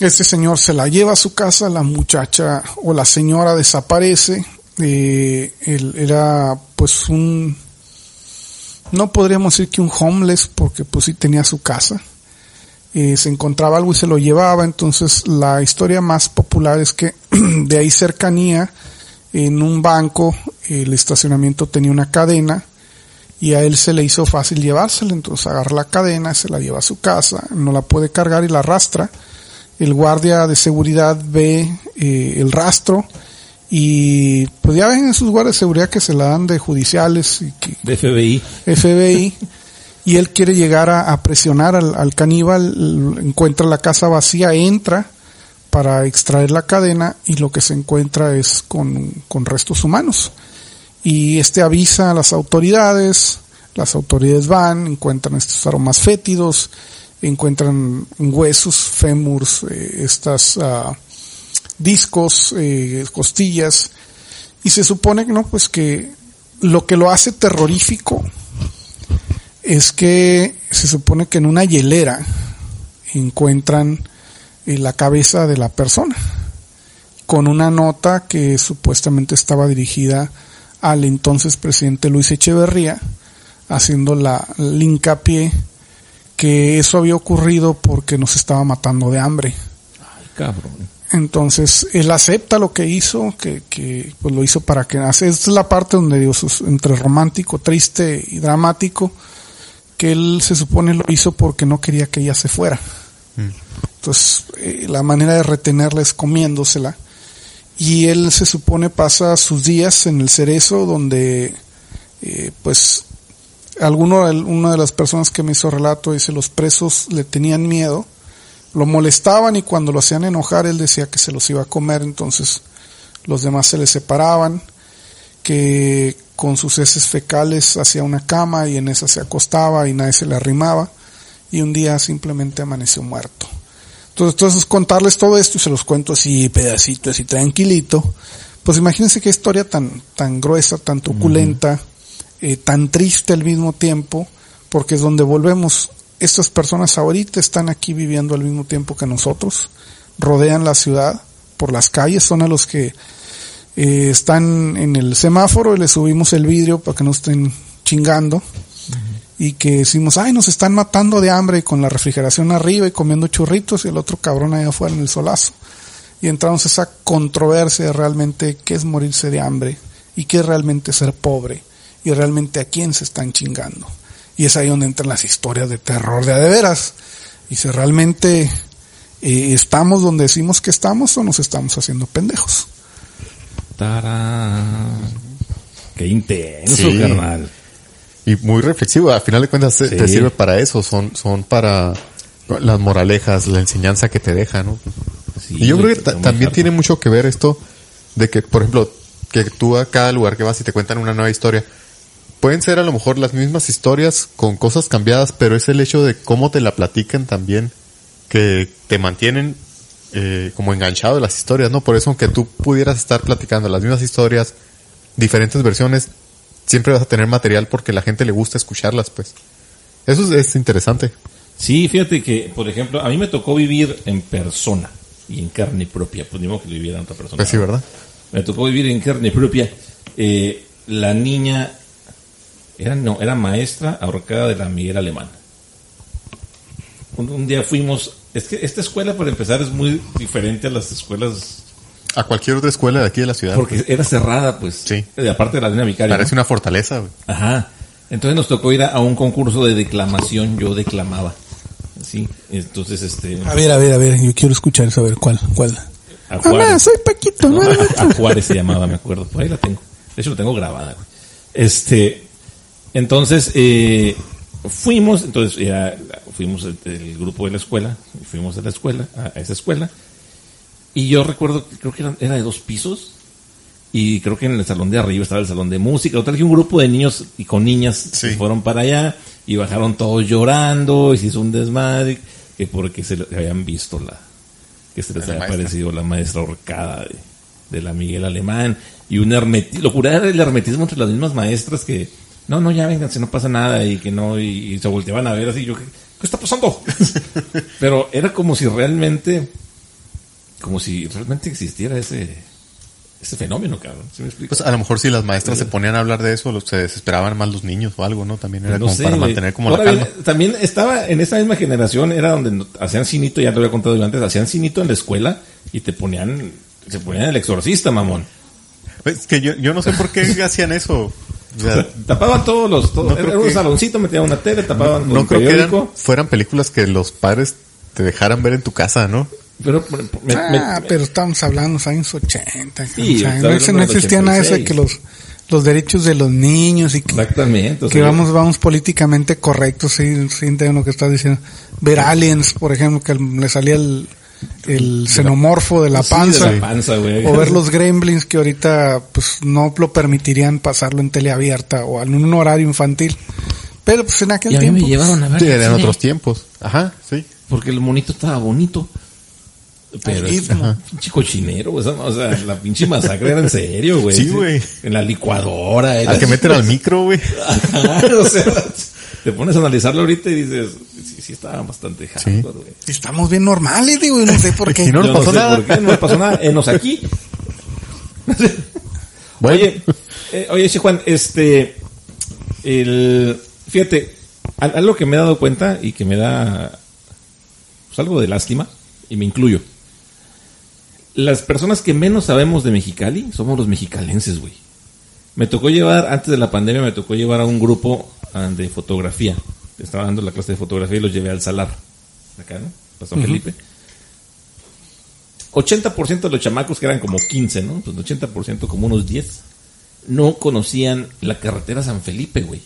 este señor se la lleva a su casa, la muchacha o la señora desaparece, eh, él era pues un, no podríamos decir que un homeless porque pues sí tenía su casa, eh, se encontraba algo y se lo llevaba, entonces la historia más popular es que de ahí cercanía, en un banco, el estacionamiento tenía una cadena y a él se le hizo fácil llevársela, entonces agarra la cadena, se la lleva a su casa, no la puede cargar y la arrastra. El guardia de seguridad ve eh, el rastro y pues ya ven esos guardias de seguridad que se la dan de judiciales y que De FBI. FBI y él quiere llegar a, presionar al, al caníbal, encuentra la casa vacía, entra para extraer la cadena y lo que se encuentra es con, con restos humanos. Y este avisa a las autoridades, las autoridades van, encuentran estos aromas fétidos, encuentran huesos, fémurs, eh, estas ah, discos, eh, costillas, y se supone no, pues que lo que lo hace terrorífico es que se supone que en una hielera encuentran eh, la cabeza de la persona con una nota que supuestamente estaba dirigida al entonces presidente Luis Echeverría haciendo la, el hincapié que eso había ocurrido porque nos estaba matando de hambre. Ay, cabrón. Entonces, él acepta lo que hizo, que, que pues lo hizo para que nace. Esta es la parte donde digo, sus- entre romántico, triste y dramático, que él se supone lo hizo porque no quería que ella se fuera. Entonces, eh, la manera de retenerla es comiéndosela. Y él se supone pasa sus días en el cerezo donde, eh, pues, alguno, una de las personas que me hizo relato dice los presos le tenían miedo, lo molestaban y cuando lo hacían enojar él decía que se los iba a comer, entonces los demás se le separaban, que con sus heces fecales hacía una cama y en esa se acostaba y nadie se le arrimaba y un día simplemente amaneció muerto. Entonces, entonces contarles todo esto y se los cuento así pedacito, así tranquilito. Pues imagínense qué historia tan, tan gruesa, tan truculenta, eh, tan triste al mismo tiempo, porque es donde volvemos. Estas personas ahorita están aquí viviendo al mismo tiempo que nosotros, rodean la ciudad por las calles, son a los que eh, están en el semáforo y les subimos el vidrio para que no estén chingando y que decimos, ay, nos están matando de hambre y con la refrigeración arriba y comiendo churritos y el otro cabrón allá afuera en el solazo. Y entramos esa controversia de realmente qué es morirse de hambre y qué es realmente ser pobre y realmente a quién se están chingando. Y es ahí donde entran las historias de terror de a de veras. Y si realmente eh, estamos donde decimos que estamos o nos estamos haciendo pendejos. Tarán. Qué intenso, Sí. carnal. Y muy reflexivo, al final de cuentas te- sirve para eso, son, son para las moralejas, la enseñanza que te deja, ¿no? Sí, y yo creo que también tiene mucho que ver esto de que, por ejemplo, que tú a cada lugar que vas y te cuentan una nueva historia, pueden ser a lo mejor las mismas historias con cosas cambiadas, pero es el hecho de cómo te la platican también que te mantienen eh, como enganchado de las historias, ¿no? Por eso aunque tú pudieras estar platicando las mismas historias, diferentes versiones, siempre vas a tener material porque la gente le gusta escucharlas, pues. Eso es, es interesante. Sí, fíjate que, por ejemplo, a mí me tocó vivir en persona y en carne propia. Pues ni modo que lo viviera otra persona. Pues sí, ¿verdad? Me tocó vivir en carne propia. Eh, la niña era no era maestra ahorcada de la Miguel Alemán. Un, un día fuimos. Es que esta escuela, para empezar, es muy diferente a las escuelas A cualquier otra escuela de aquí de la ciudad. porque era cerrada, pues. Sí. Eh, Aparte de la línea vicaria. Parece ¿no? una fortaleza, güey. Ajá. Entonces nos tocó ir a, a un concurso de declamación. Yo declamaba. Sí. Entonces, este. A ver, a ver, a ver, yo quiero escuchar eso, a ver cuál, cuál. a Mamá, Juárez. soy Paquito, ¿no? a, a Juárez se llamaba, me acuerdo. Por ahí la tengo. De hecho, lo tengo grabada. güey. Este, entonces, eh, fuimos, entonces fuimos el, el grupo de la escuela, fuimos a la escuela, a, esa escuela, y yo recuerdo, que creo que era, era de dos pisos, y creo que en el salón de arriba estaba el salón de música, total que un grupo de niños y con niñas Sí. se fueron para allá, y bajaron todos llorando, y se hizo un desmadre, que porque se les habían visto la, que se les La había maestra. parecido la maestra ahorcada de, de la Miguel Alemán y un hermetismo, lo curada era el hermetismo entre las mismas maestras que no, no, ya vénganse, no pasa nada y que no, y, y se volteaban a ver así, yo, ¿qué, está pasando? Pero era como si realmente, como si realmente existiera ese, ese fenómeno, cabrón, ¿sí me explico? Pues a lo mejor si las maestras se ponían a hablar de eso, se desesperaban más los niños o algo, ¿no? También era No como sé, para mantener como Ahora la bien, calma. también estaba en esa misma generación, era donde hacían cinito, ya lo había contado yo antes, hacían cinito en la escuela y te ponían, se ponían el exorcista, mamón. Es que yo, yo no sé por qué hacían eso. O sea, Tapaban todos los, todo, No era un que- saloncito, metían una tele, tapaban no un creo que eran, periódico. fueran películas que los padres te dejaran ver en tu casa, ¿no? Pero, me- Ah, me- pero estamos hablando de los años 80. Sí, o sea, estaba no, no existía nada de eso de 86. que los, los derechos de los niños y que, exactamente. o que vamos, vamos políticamente correctos, sí, sí entiendo lo que estás diciendo. Ver aliens, por ejemplo, que le salía el, el xenomorfo de la sí, de panza. la panza, güey. O ver los gremlins que ahorita pues no lo permitirían pasarlo en tele abierta o en un horario infantil. Pero pues en aquel Y a mí tiempo. me llevaron a ver Sí, eran otros tiempos. Ajá, sí. Porque el monito estaba bonito. Pero es- pinche cochinero, o sea, o sea, la pinche masacre era en serio, güey. Sí, güey. En la licuadora. Era Al que meten al micro, güey. Ajá, o sea, te pones a analizarlo ahorita y dices, sí, sí estaba bastante hardcore, güey. Estamos bien normales, digo, no sé por qué. Y no nos pasó sé nada. por qué, no nos pasó nada. Enos aquí. Bueno. Oye, eh, oye, che, Juan, este, el, fíjate, al- algo que me he dado cuenta y que me da, pues algo de lástima, y me incluyo. Las personas que menos sabemos de Mexicali somos los mexicalenses, güey. Me tocó llevar, antes de la pandemia, me tocó llevar a un grupo de fotografía estaba dando la clase de fotografía y los llevé al salar. Acá, ¿no? Pasó Felipe. 80% de los chamacos, que eran como 15, ¿no? Pues 80%, como unos 10, no conocían la carretera San Felipe, güey.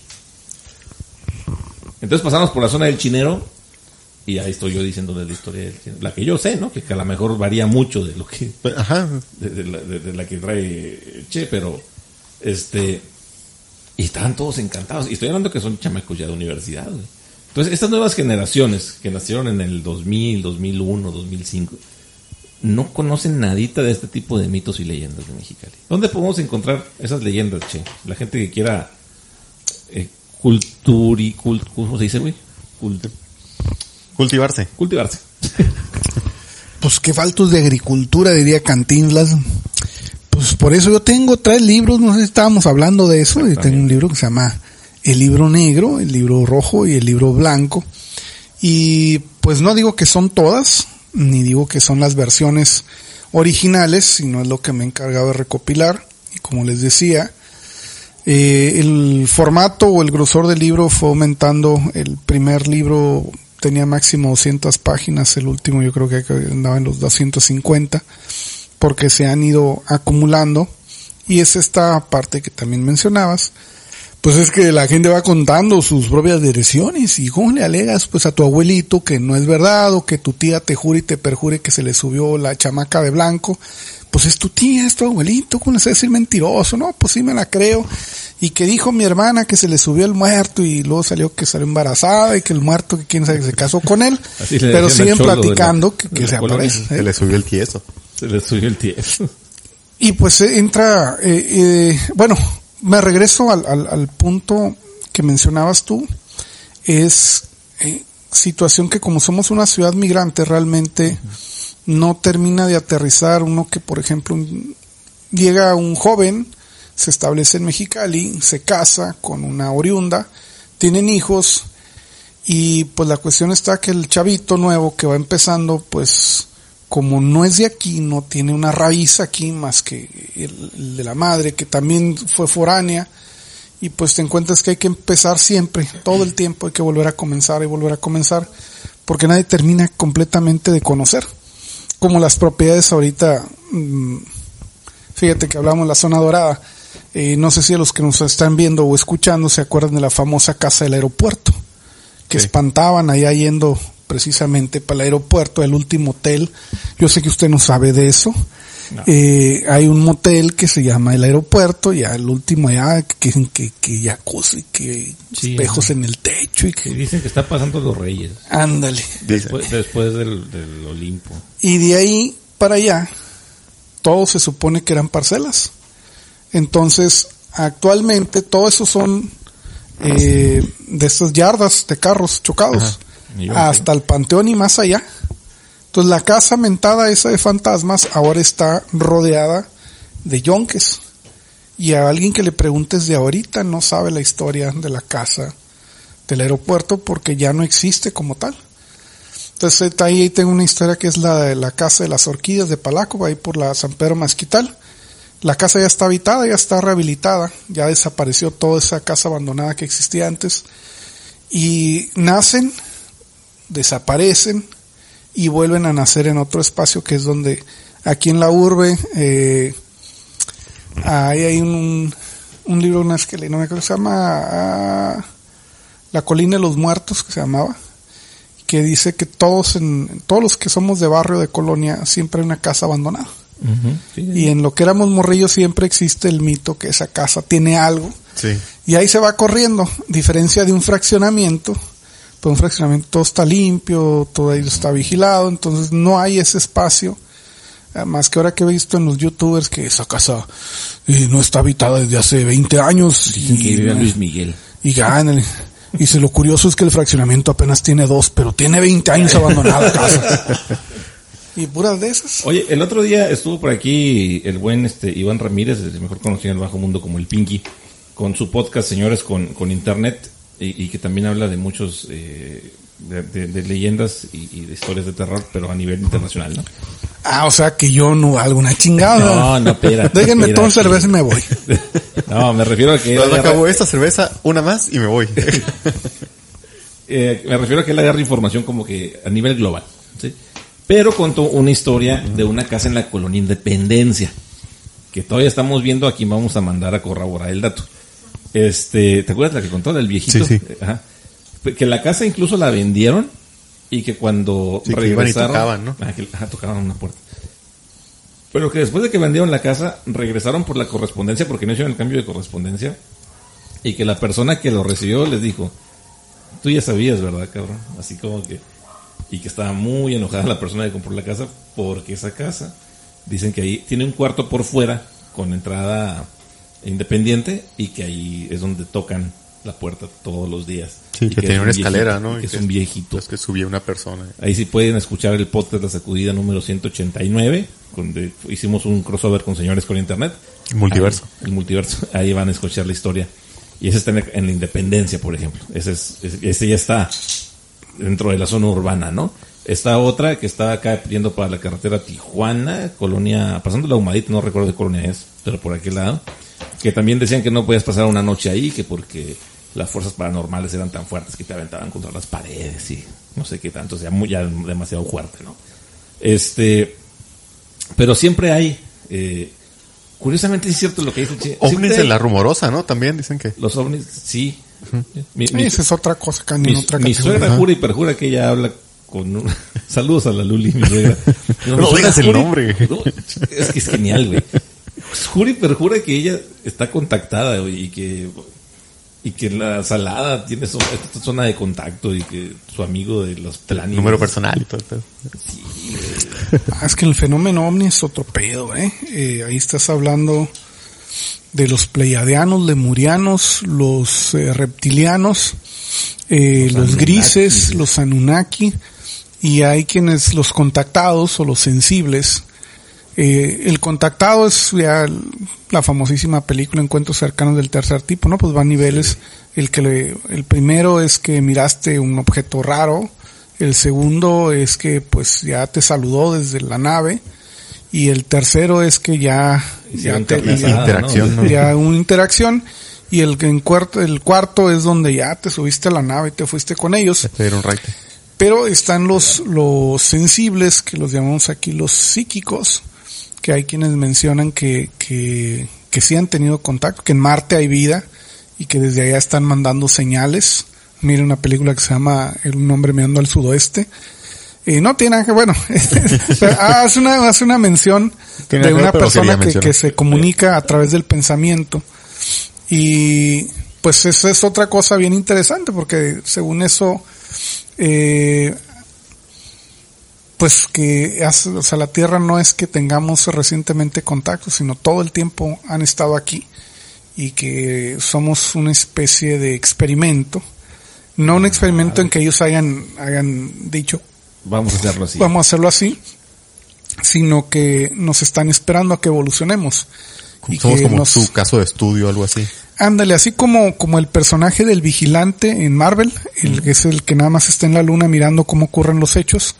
Entonces pasamos por la zona del Chinero y ahí estoy yo diciendo de la historia del Chinero. La que yo sé, ¿no? Que, a lo mejor varía mucho de lo que... Ajá. De, de la, de- de la que trae Che, pero... Este... Y estaban todos encantados. Y estoy hablando que son chamacos ya de universidad, güey. Entonces, estas nuevas generaciones que nacieron en el 2000, 2001, 2005, no conocen nadita de este tipo de mitos y leyendas de Mexicali. ¿Dónde podemos encontrar esas leyendas, che? La gente que quiera eh, culturi, cult, ¿cómo se dice, güey? Cult- Cultivarse. cultivarse. Pues qué faltos de agricultura, diría Cantinflas. Pues por eso yo tengo tres libros, no sé si estábamos hablando de eso, y tengo un libro que se llama El libro negro, el libro rojo y el libro blanco. Y pues no digo que son todas, ni digo que son las versiones originales, sino es lo que me he encargado de recopilar. Y como les decía, eh, el formato o el grosor del libro fue aumentando. El primer libro tenía máximo 200 páginas, el último yo creo que andaba en los 250, porque se han ido acumulando. Y es esta parte que también mencionabas, pues es que la gente va contando sus propias direcciones y cómo le alegas pues a tu abuelito que no es verdad o que tu tía te jure y te perjure que se le subió la chamaca de blanco, pues es tu tía, es tu abuelito, ¿cómo le vas a decir mentiroso? No, pues sí me la creo. Y que dijo mi hermana que se le subió el muerto y luego salió que salió embarazada y que el muerto que quién sabe que se casó con él, pero siguen la- platicando que, que se aparece. ¿eh? Se le subió el tieso. Se les subió el tieso. Y pues eh, entra, eh, eh, bueno, me regreso al, al, punto que mencionabas tú, es eh, situación que como somos una ciudad migrante realmente no termina de aterrizar uno que por ejemplo llega un joven, se establece en Mexicali, se casa con una oriunda, tienen hijos y pues la cuestión está que el chavito nuevo que va empezando pues como no es de aquí, no tiene una raíz aquí más que el, el de la madre, que también fue foránea, y pues te encuentras que hay que empezar siempre, todo el tiempo hay que volver a comenzar y volver a comenzar, porque nadie termina completamente de conocer. Como las propiedades ahorita, mm, fíjate que hablamos de la zona dorada, eh, no sé si a los que nos están viendo o escuchando se acuerdan de la famosa casa del aeropuerto, que Sí. espantaban allá yendo precisamente para el aeropuerto, el último hotel. Yo sé que usted no sabe de eso. No. Eh, hay un motel que se llama el aeropuerto, ya el último ya, que, que, que jacuzzi, que Sí, espejos en el techo y Y que, dicen que está pasando los reyes. ándale. Después, después del, del Olimpo. Y de ahí para allá, todo se supone que eran parcelas. Entonces, actualmente todo eso son eh, de estas yardas de carros chocados Ajá. Hasta el panteón y más allá. Entonces la casa mentada esa de fantasmas ahora está rodeada de yonques. Y a alguien que le preguntes de ahorita no sabe la historia de la casa del aeropuerto porque ya no existe como tal. Entonces ahí tengo una historia que es la de la casa de las orquídeas de Palaco, ahí por la San Pedro Masquital. La casa ya está habitada, ya está rehabilitada, ya desapareció toda esa casa abandonada que existía antes. Y nacen, desaparecen y vuelven a nacer en otro espacio que es donde aquí en la urbe eh, ahí hay un, un libro, una esquela, no me acuerdo, se llama ah, La colina de los muertos, que se llamaba, que dice que todos, en, todos los que somos de barrio de colonia, siempre hay una casa abandonada. Sí, Y en lo que éramos morrillos siempre existe el mito que esa casa tiene algo. Sí. Y ahí se va corriendo, diferencia de un fraccionamiento, pues un fraccionamiento todo está limpio, todo ahí está vigilado, entonces no hay ese espacio. Eh, Más que ahora que he visto en los youtubers que esa casa eh, no está habitada desde hace 20 años. Dicen que y, vive Luis Miguel. y y dice, lo curioso es que el fraccionamiento apenas tiene dos, pero tiene 20 años abandonada casa. y puras de esas. Oye, el otro día estuvo por aquí el buen este Iván Ramírez, el mejor conocido en el bajo mundo como el Pinky, con su podcast Señores con, con Internet, y, y que también habla de muchos eh, de, de- de leyendas y, y de historias de terror, pero a nivel internacional, ¿no? Ah, o sea que yo no valgo una chingada. No, no, espérate, Déjenme tomar espérate. cerveza y me voy. No, me refiero a que... Cuando acabó esta cerveza, una más y me voy. Eh, me refiero a que él agarra información como que a nivel global. ¿sí? Pero contó una historia de una casa en la colonia Independencia. Que todavía estamos viendo aquí, vamos a mandar a corroborar el dato. Este, ¿te acuerdas la que contó del viejito? Sí, sí. Ajá. Que la casa incluso la vendieron y que cuando Sí, que iban y regresaron, tocaban, ¿no? Ah, que- tocaban una puerta. Pero que después de que vendieron la casa, regresaron por la correspondencia porque no hicieron el cambio de correspondencia y que la persona que lo recibió les dijo, tú ya sabías, ¿verdad, cabrón? Así como que, y que estaba muy enojada la persona que compró la casa porque esa casa, dicen que ahí tiene un cuarto por fuera con entrada independiente y que ahí es donde tocan la puerta todos los días. Sí, Y que es tenía un una escalera, ¿no? y Que es que- un viejito. Pues que subía una persona. Ahí sí pueden escuchar el podcast La Sacudida número 189, donde hicimos un crossover con señores con internet. El multiverso. Ahí, el multiverso. Ahí van a escuchar la historia. Y ese está en la, en la Independencia, por ejemplo. Ese, es, ese ya está dentro de la zona urbana, ¿no? Esta otra que está acá yendo para la carretera Tijuana, colonia, pasando la Humadita, no recuerdo qué colonia es, pero por aquel lado, que también decían que no podías pasar una noche ahí, que porque las fuerzas paranormales eran tan fuertes que te aventaban contra las paredes y no sé qué tanto, o sea, muy, ya demasiado fuerte, ¿no? Este, pero siempre hay, eh, curiosamente es cierto lo que dice Che, Ovnis de la rumorosa, ¿no? También dicen que. Los ovnis, sí. Mi- mi- Esa es otra cosa, en mi, otra mi suegra jura y perjura que ella habla con un... Saludos a la Luli, mi suegra. No suegra digas el nombre. No, es que es genial, güey. Jura y perjura que ella está contactada, güey, y que... Y que la salada tiene esta zona de contacto y que su amigo de los planes... Número personal y todo pedo. Ah, es que el fenómeno ovni es otro pedo, ¿eh? Eh, Ahí estás hablando de los pleiadianos, lemurianos, los eh, reptilianos, eh, los, Anunnaki. grises, los Anunnaki, y hay quienes los contactados o los sensibles. Eh, el contactado es ya la famosísima película Encuentros cercanos del tercer tipo, ¿no? Pues va a niveles. El que le- el primero es que miraste un objeto raro, el segundo es que pues ya te saludó desde la nave y el tercero es que ya ya te interacción, ¿no? ya una interacción y el cuarto el cuarto es donde ya te subiste a la nave y te fuiste con ellos. Te dieron raite. Pero están los, los sensibles, que los llamamos aquí los psíquicos, que hay quienes mencionan que, que, que sí han tenido contacto, que en Marte hay vida y que desde allá están mandando señales. Mire una película que se llama Un hombre mirando al sudoeste. Y no tiene nada que, bueno, ah, hace una, hace una mención Tiene de ver, una persona que, que se comunica a través del pensamiento. Y pues eso es otra cosa bien interesante porque según eso, eh, pues que hace- o sea, la Tierra no es que tengamos recientemente contacto, sino todo el tiempo han estado aquí y que somos una especie de experimento. No un experimento en que ellos hayan, hayan dicho, Vamos a hacerlo así. vamos a hacerlo así, sino que nos están esperando a que evolucionemos. Y Somos que como nos- su caso de estudio, algo así. Ándale, así como, como el personaje del vigilante en Marvel, el que es el que nada más está en la luna mirando cómo ocurren los hechos,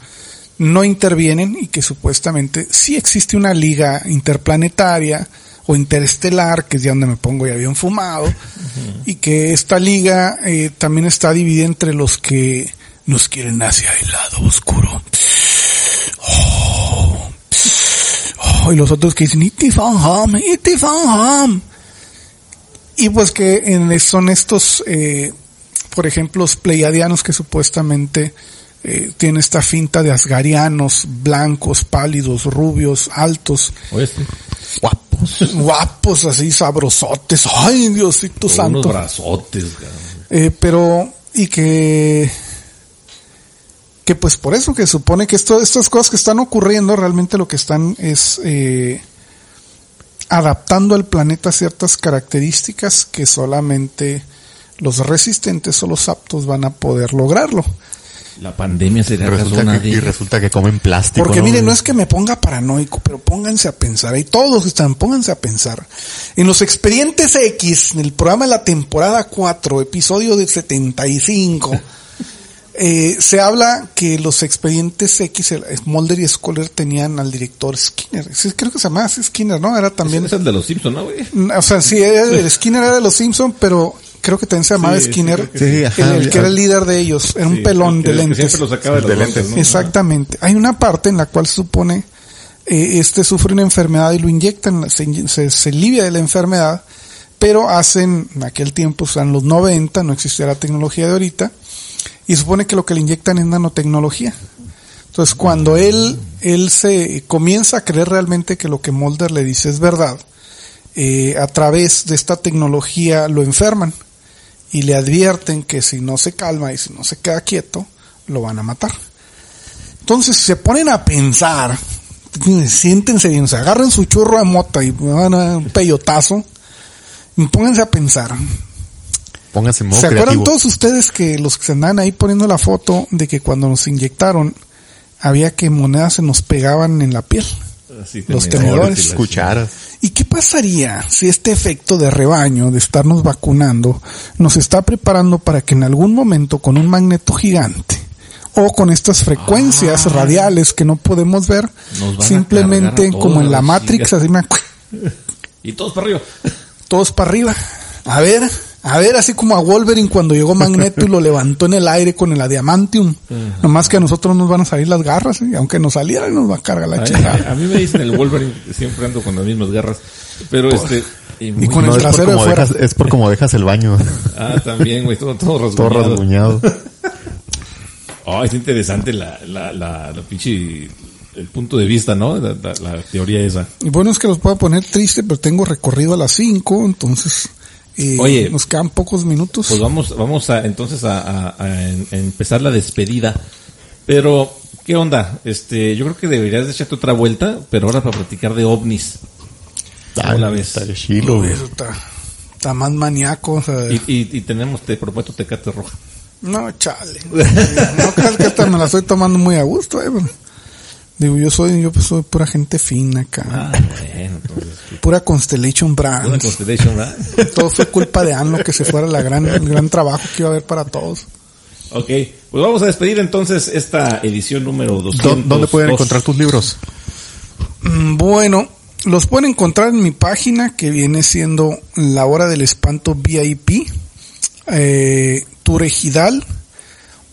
no intervienen y que supuestamente sí existe una liga interplanetaria o interestelar, que es ya donde me pongo ya bien fumado, y que esta liga eh, también está dividida entre los que nos quieren hacia el lado oscuro. Oh, oh, y los otros que dicen, "Iti fan ham, iti fan ham". Y pues que en- son estos, eh, por ejemplo, los pleiadianos que supuestamente eh, tienen esta finta de asgarianos, blancos, pálidos, rubios, altos, Oye, sí. Guapos. guapos, así sabrosotes. Ay, Diosito Con santo. Unos brazotes, cabrón. Eh, pero, y que, que pues por eso que supone que esto, estas cosas que están ocurriendo realmente lo que están es, eh, adaptando al planeta ciertas características que solamente los resistentes o los aptos van a poder lograrlo. La pandemia sería Resulta una que, de y resulta que comen plástico. Porque miren, no es que me ponga paranoico, pero pónganse a pensar, y todos están, pónganse a pensar. En los expedientes X, en el programa de la temporada 4, episodio de 75, eh, se habla que los expedientes X, el- Mulder y Scholar tenían al director Skinner. Sí, creo que se llamaba así Skinner, ¿no? Era también Es el de los Simpsons, ¿no, güey? o sea, sí, era- el Skinner era de los Simpson, pero creo que también se llamaba Sí, Skinner, que sí. Sí, ajá, el, el que era el líder de ellos, era un pelón de que lentes. Siempre lo sacaba de, lentes. lentes, ¿no? Exactamente. Hay una parte en la cual se supone eh, este sufre una enfermedad y lo inyectan, se, se, se alivia de la enfermedad, pero hacen, en aquel tiempo, o sea, en los 90, no existía la tecnología de ahorita, y supone que lo que le inyectan es nanotecnología. Entonces, cuando él, él se comienza a creer realmente que lo que Mulder le dice es verdad, eh, a través de esta tecnología lo enferman y le advierten que si no se calma y si no se queda quieto, lo van a matar. Entonces se ponen a pensar, siéntense bien, se agarren su churro de mota y van a un peyotazo pónganse a pensar. Pónganse en modo ¿Se acuerdan creativo. todos ustedes que los que se andaban ahí poniendo la foto de que cuando nos inyectaron había que monedas se nos pegaban en la piel? Así, Los tenedores Cucharas. ¿Y qué pasaría si este efecto de rebaño, de estarnos vacunando, nos está preparando para que en algún momento con un magneto gigante o con estas frecuencias radiales que no podemos ver, simplemente como en la Matrix, así me Y todos para arriba. todos para arriba. A ver, a ver, así como a Wolverine cuando llegó Magneto y lo levantó en el aire con el adamantium. Nomás que a nosotros nos van a salir las garras, y aunque nos salieran nos va a cargar la A, chingada. a mí me dicen el Wolverine, siempre ando con las mismas garras. Pero este. Y, con el No, es por, trasero fuera. dejas, es por como dejas el baño. Ah, también, güey, todo, todo Todo rasguñado. rasguñado. Oh, es interesante la, la, la, la pinche, el punto de vista, ¿no? La, la- la teoría esa. Y bueno, es que los puedo poner triste, pero tengo recorrido a las 5, entonces eh, Oye. nos quedan pocos minutos. Pues vamos, vamos a, entonces a, empezar la despedida. Pero, ¿qué onda? Este, yo creo que deberías de echarte otra vuelta, pero ahora para platicar de ovnis. ¿Cómo la ves? Está chilo, está, está más maníaco. o sea, Y, y, y tenemos, te prometo, tecate roja. No, chale. No creas que esta me la estoy tomando muy a gusto, eh. pero- Digo, yo soy, yo pues soy pura gente fina acá. Ah, bueno, entonces, Pura Constellation una Brands. Constellation, ¿verdad? Todo fue culpa de Anlo que se fuera la gran, el gran trabajo que iba a haber para todos. Ok, pues vamos a despedir entonces esta edición número 200. ¿Dó- ¿Dónde pueden encontrar tus libros? Mm, Bueno, los pueden encontrar en mi página que viene siendo La Hora del Espanto VIP, eh, Tour Ejidal,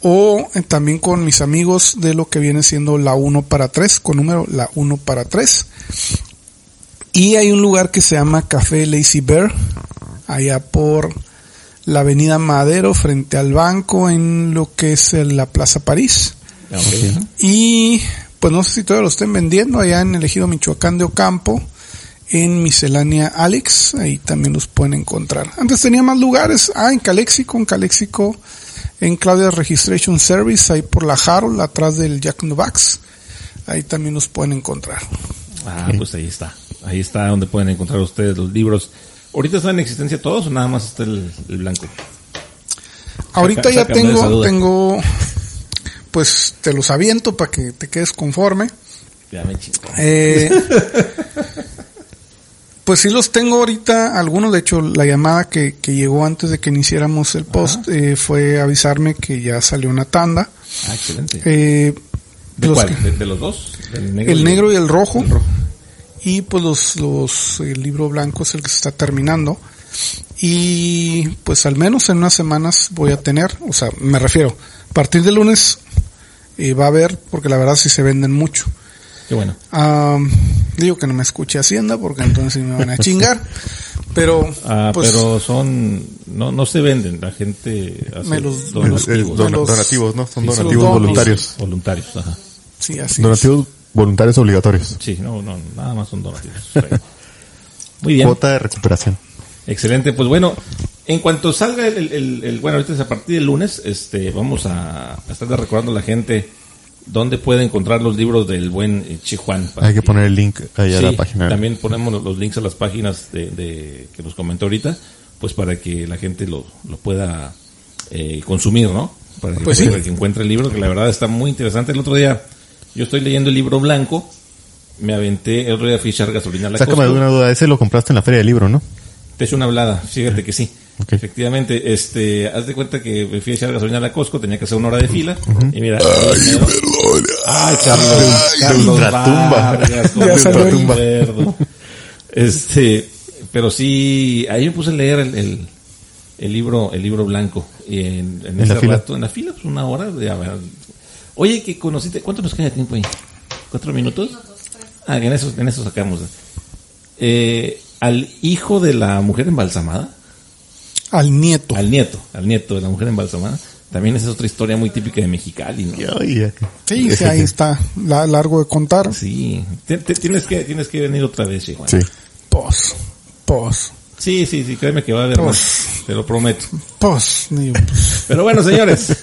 o eh, también con mis amigos de lo que viene siendo La 1 para 3, con número La 1 para 3. Y hay un lugar que se llama Café Lazy Bear, allá por la avenida Madero, frente al banco, en lo que es la Plaza París. Ah. Y pues no sé si todavía lo estén vendiendo allá en el ejido Michoacán de Ocampo, en Miscelánea Alex, ahí también los pueden encontrar. Antes tenía más lugares, ah, en Calexico, en Calexico, en Claudia Registration Service, ahí por la Harold, atrás del Jack in the Box, ahí también los pueden encontrar. Ah, pues ahí está. Ahí está donde pueden encontrar ustedes los libros. ¿Ahorita están en existencia todos o nada más está el, el blanco? Ahorita Saca- ya tengo, tengo, pues te los aviento para que te quedes conforme. Ya me. Eh, pues sí los tengo ahorita, algunos, de hecho la llamada que, que llegó antes de que iniciáramos el post eh, fue avisarme que ya salió una tanda. Ah, excelente. Eh, ¿De los cuál? que- ¿De, de los dos? ¿El el negro y el rojo. el rojo. Y pues los, los, el libro blanco es el que se está terminando. Y pues al menos en unas semanas voy a tener, o sea, me refiero, a partir del lunes eh, va a haber, porque la verdad sí se venden mucho. Qué bueno. Ah, digo que no me escuche Hacienda porque entonces me van a chingar. Pero, Ah, pues, pero son, no, no se venden, la gente hace Me los- donativos. me los- Es Don- los- donativos, ¿no? Son Sí, donativos voluntarios. Voluntarios, ajá. sí, así es. Donativos voluntarios obligatorios. Sí, no, no, nada más son donativos. Muy bien. Cuota de recuperación. Excelente, pues bueno, en cuanto salga el, el- el- el- bueno, ahorita es a partir del lunes, este, vamos a, a estar recordando a la gente dónde puede encontrar los libros del buen eh, Chihuán. para Hay que poner el link ahí a Sí, la página. También ponemos los, links a las páginas de, de- que nos comentó ahorita, pues para que la gente lo, lo pueda eh, consumir, ¿no? Para que, Pues sí. para que encuentre el libro, que la verdad está muy interesante. El otro día, yo estoy leyendo el libro blanco, me aventé el otro día fui a echar gasolina a la Sácame de una duda. Ese lo compraste en la feria del libro, ¿no? Te echo una hablada, fíjate que sí. Efectivamente, este, haz de cuenta que fui a echar gasolina a la Costco, tenía que hacer una hora de fila, y mira. Ay, Carlos, Carlos ultratumba. Recuerdo. Este, pero sí, ahí me puse a leer el, el, el libro, el libro blanco. Y en, en, ¿En ese la fila? rato, en la fila, pues una hora. De, a ver. Oye, que conociste, ¿cuánto nos queda de tiempo ahí? ¿Cuatro minutos? Ah, en eso, en eso sacamos. Eh, al hijo de la mujer embalsamada, Al nieto. al nieto, al nieto de la mujer embalsamada, también esa es otra historia muy típica de Mexicali, ¿no? Sí, sí, ahí está. La, largo de contar. Sí, Te- te- tienes que, tienes que venir otra vez, Chihuahua. Sí. Pos. Pos. Sí, sí, sí, créeme que va a haber más, te lo prometo. Pos. Pero bueno, señores,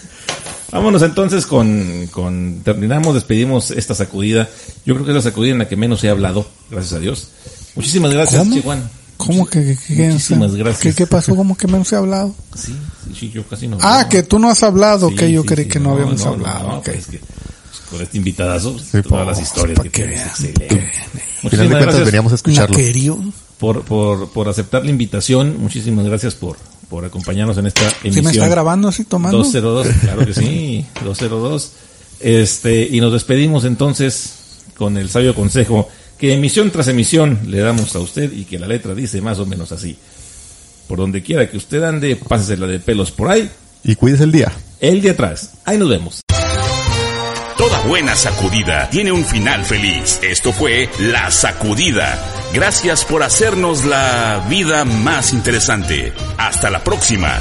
vámonos entonces con, con, terminamos, despedimos esta sacudida. Yo creo que es la sacudida en la que menos he hablado, gracias a Dios. Muchísimas gracias. Chihuahua. ¿Cómo que, que, que- Muchísimas gracias. ¿Qué, qué pasó? ¿Cómo que menos he hablado? Sí, sí, yo casi no. Ah, que tú no has hablado, Sí, que yo sí, creí sí, que no, habíamos no, hablado. no, ok. pues es que, pues, con este invitadazo, Sí, todas pues, las historias que que excelente. Al final de cuentas gracias veníamos a escucharlo. Por, por, por aceptar la invitación. Muchísimas gracias por, por acompañarnos en esta emisión. ¿Sí me está grabando así tomando? 202, claro que sí, 202. Este, y nos despedimos entonces con el sabio consejo que emisión tras emisión le damos a usted y que la letra dice más o menos así. Por donde quiera que usted ande, pásesela de pelos por ahí, Y cuides el día. el de atrás. Ahí nos vemos. Toda buena sacudida tiene un final feliz. Esto fue La Sacudida. Gracias por hacernos la vida más interesante. Hasta la próxima.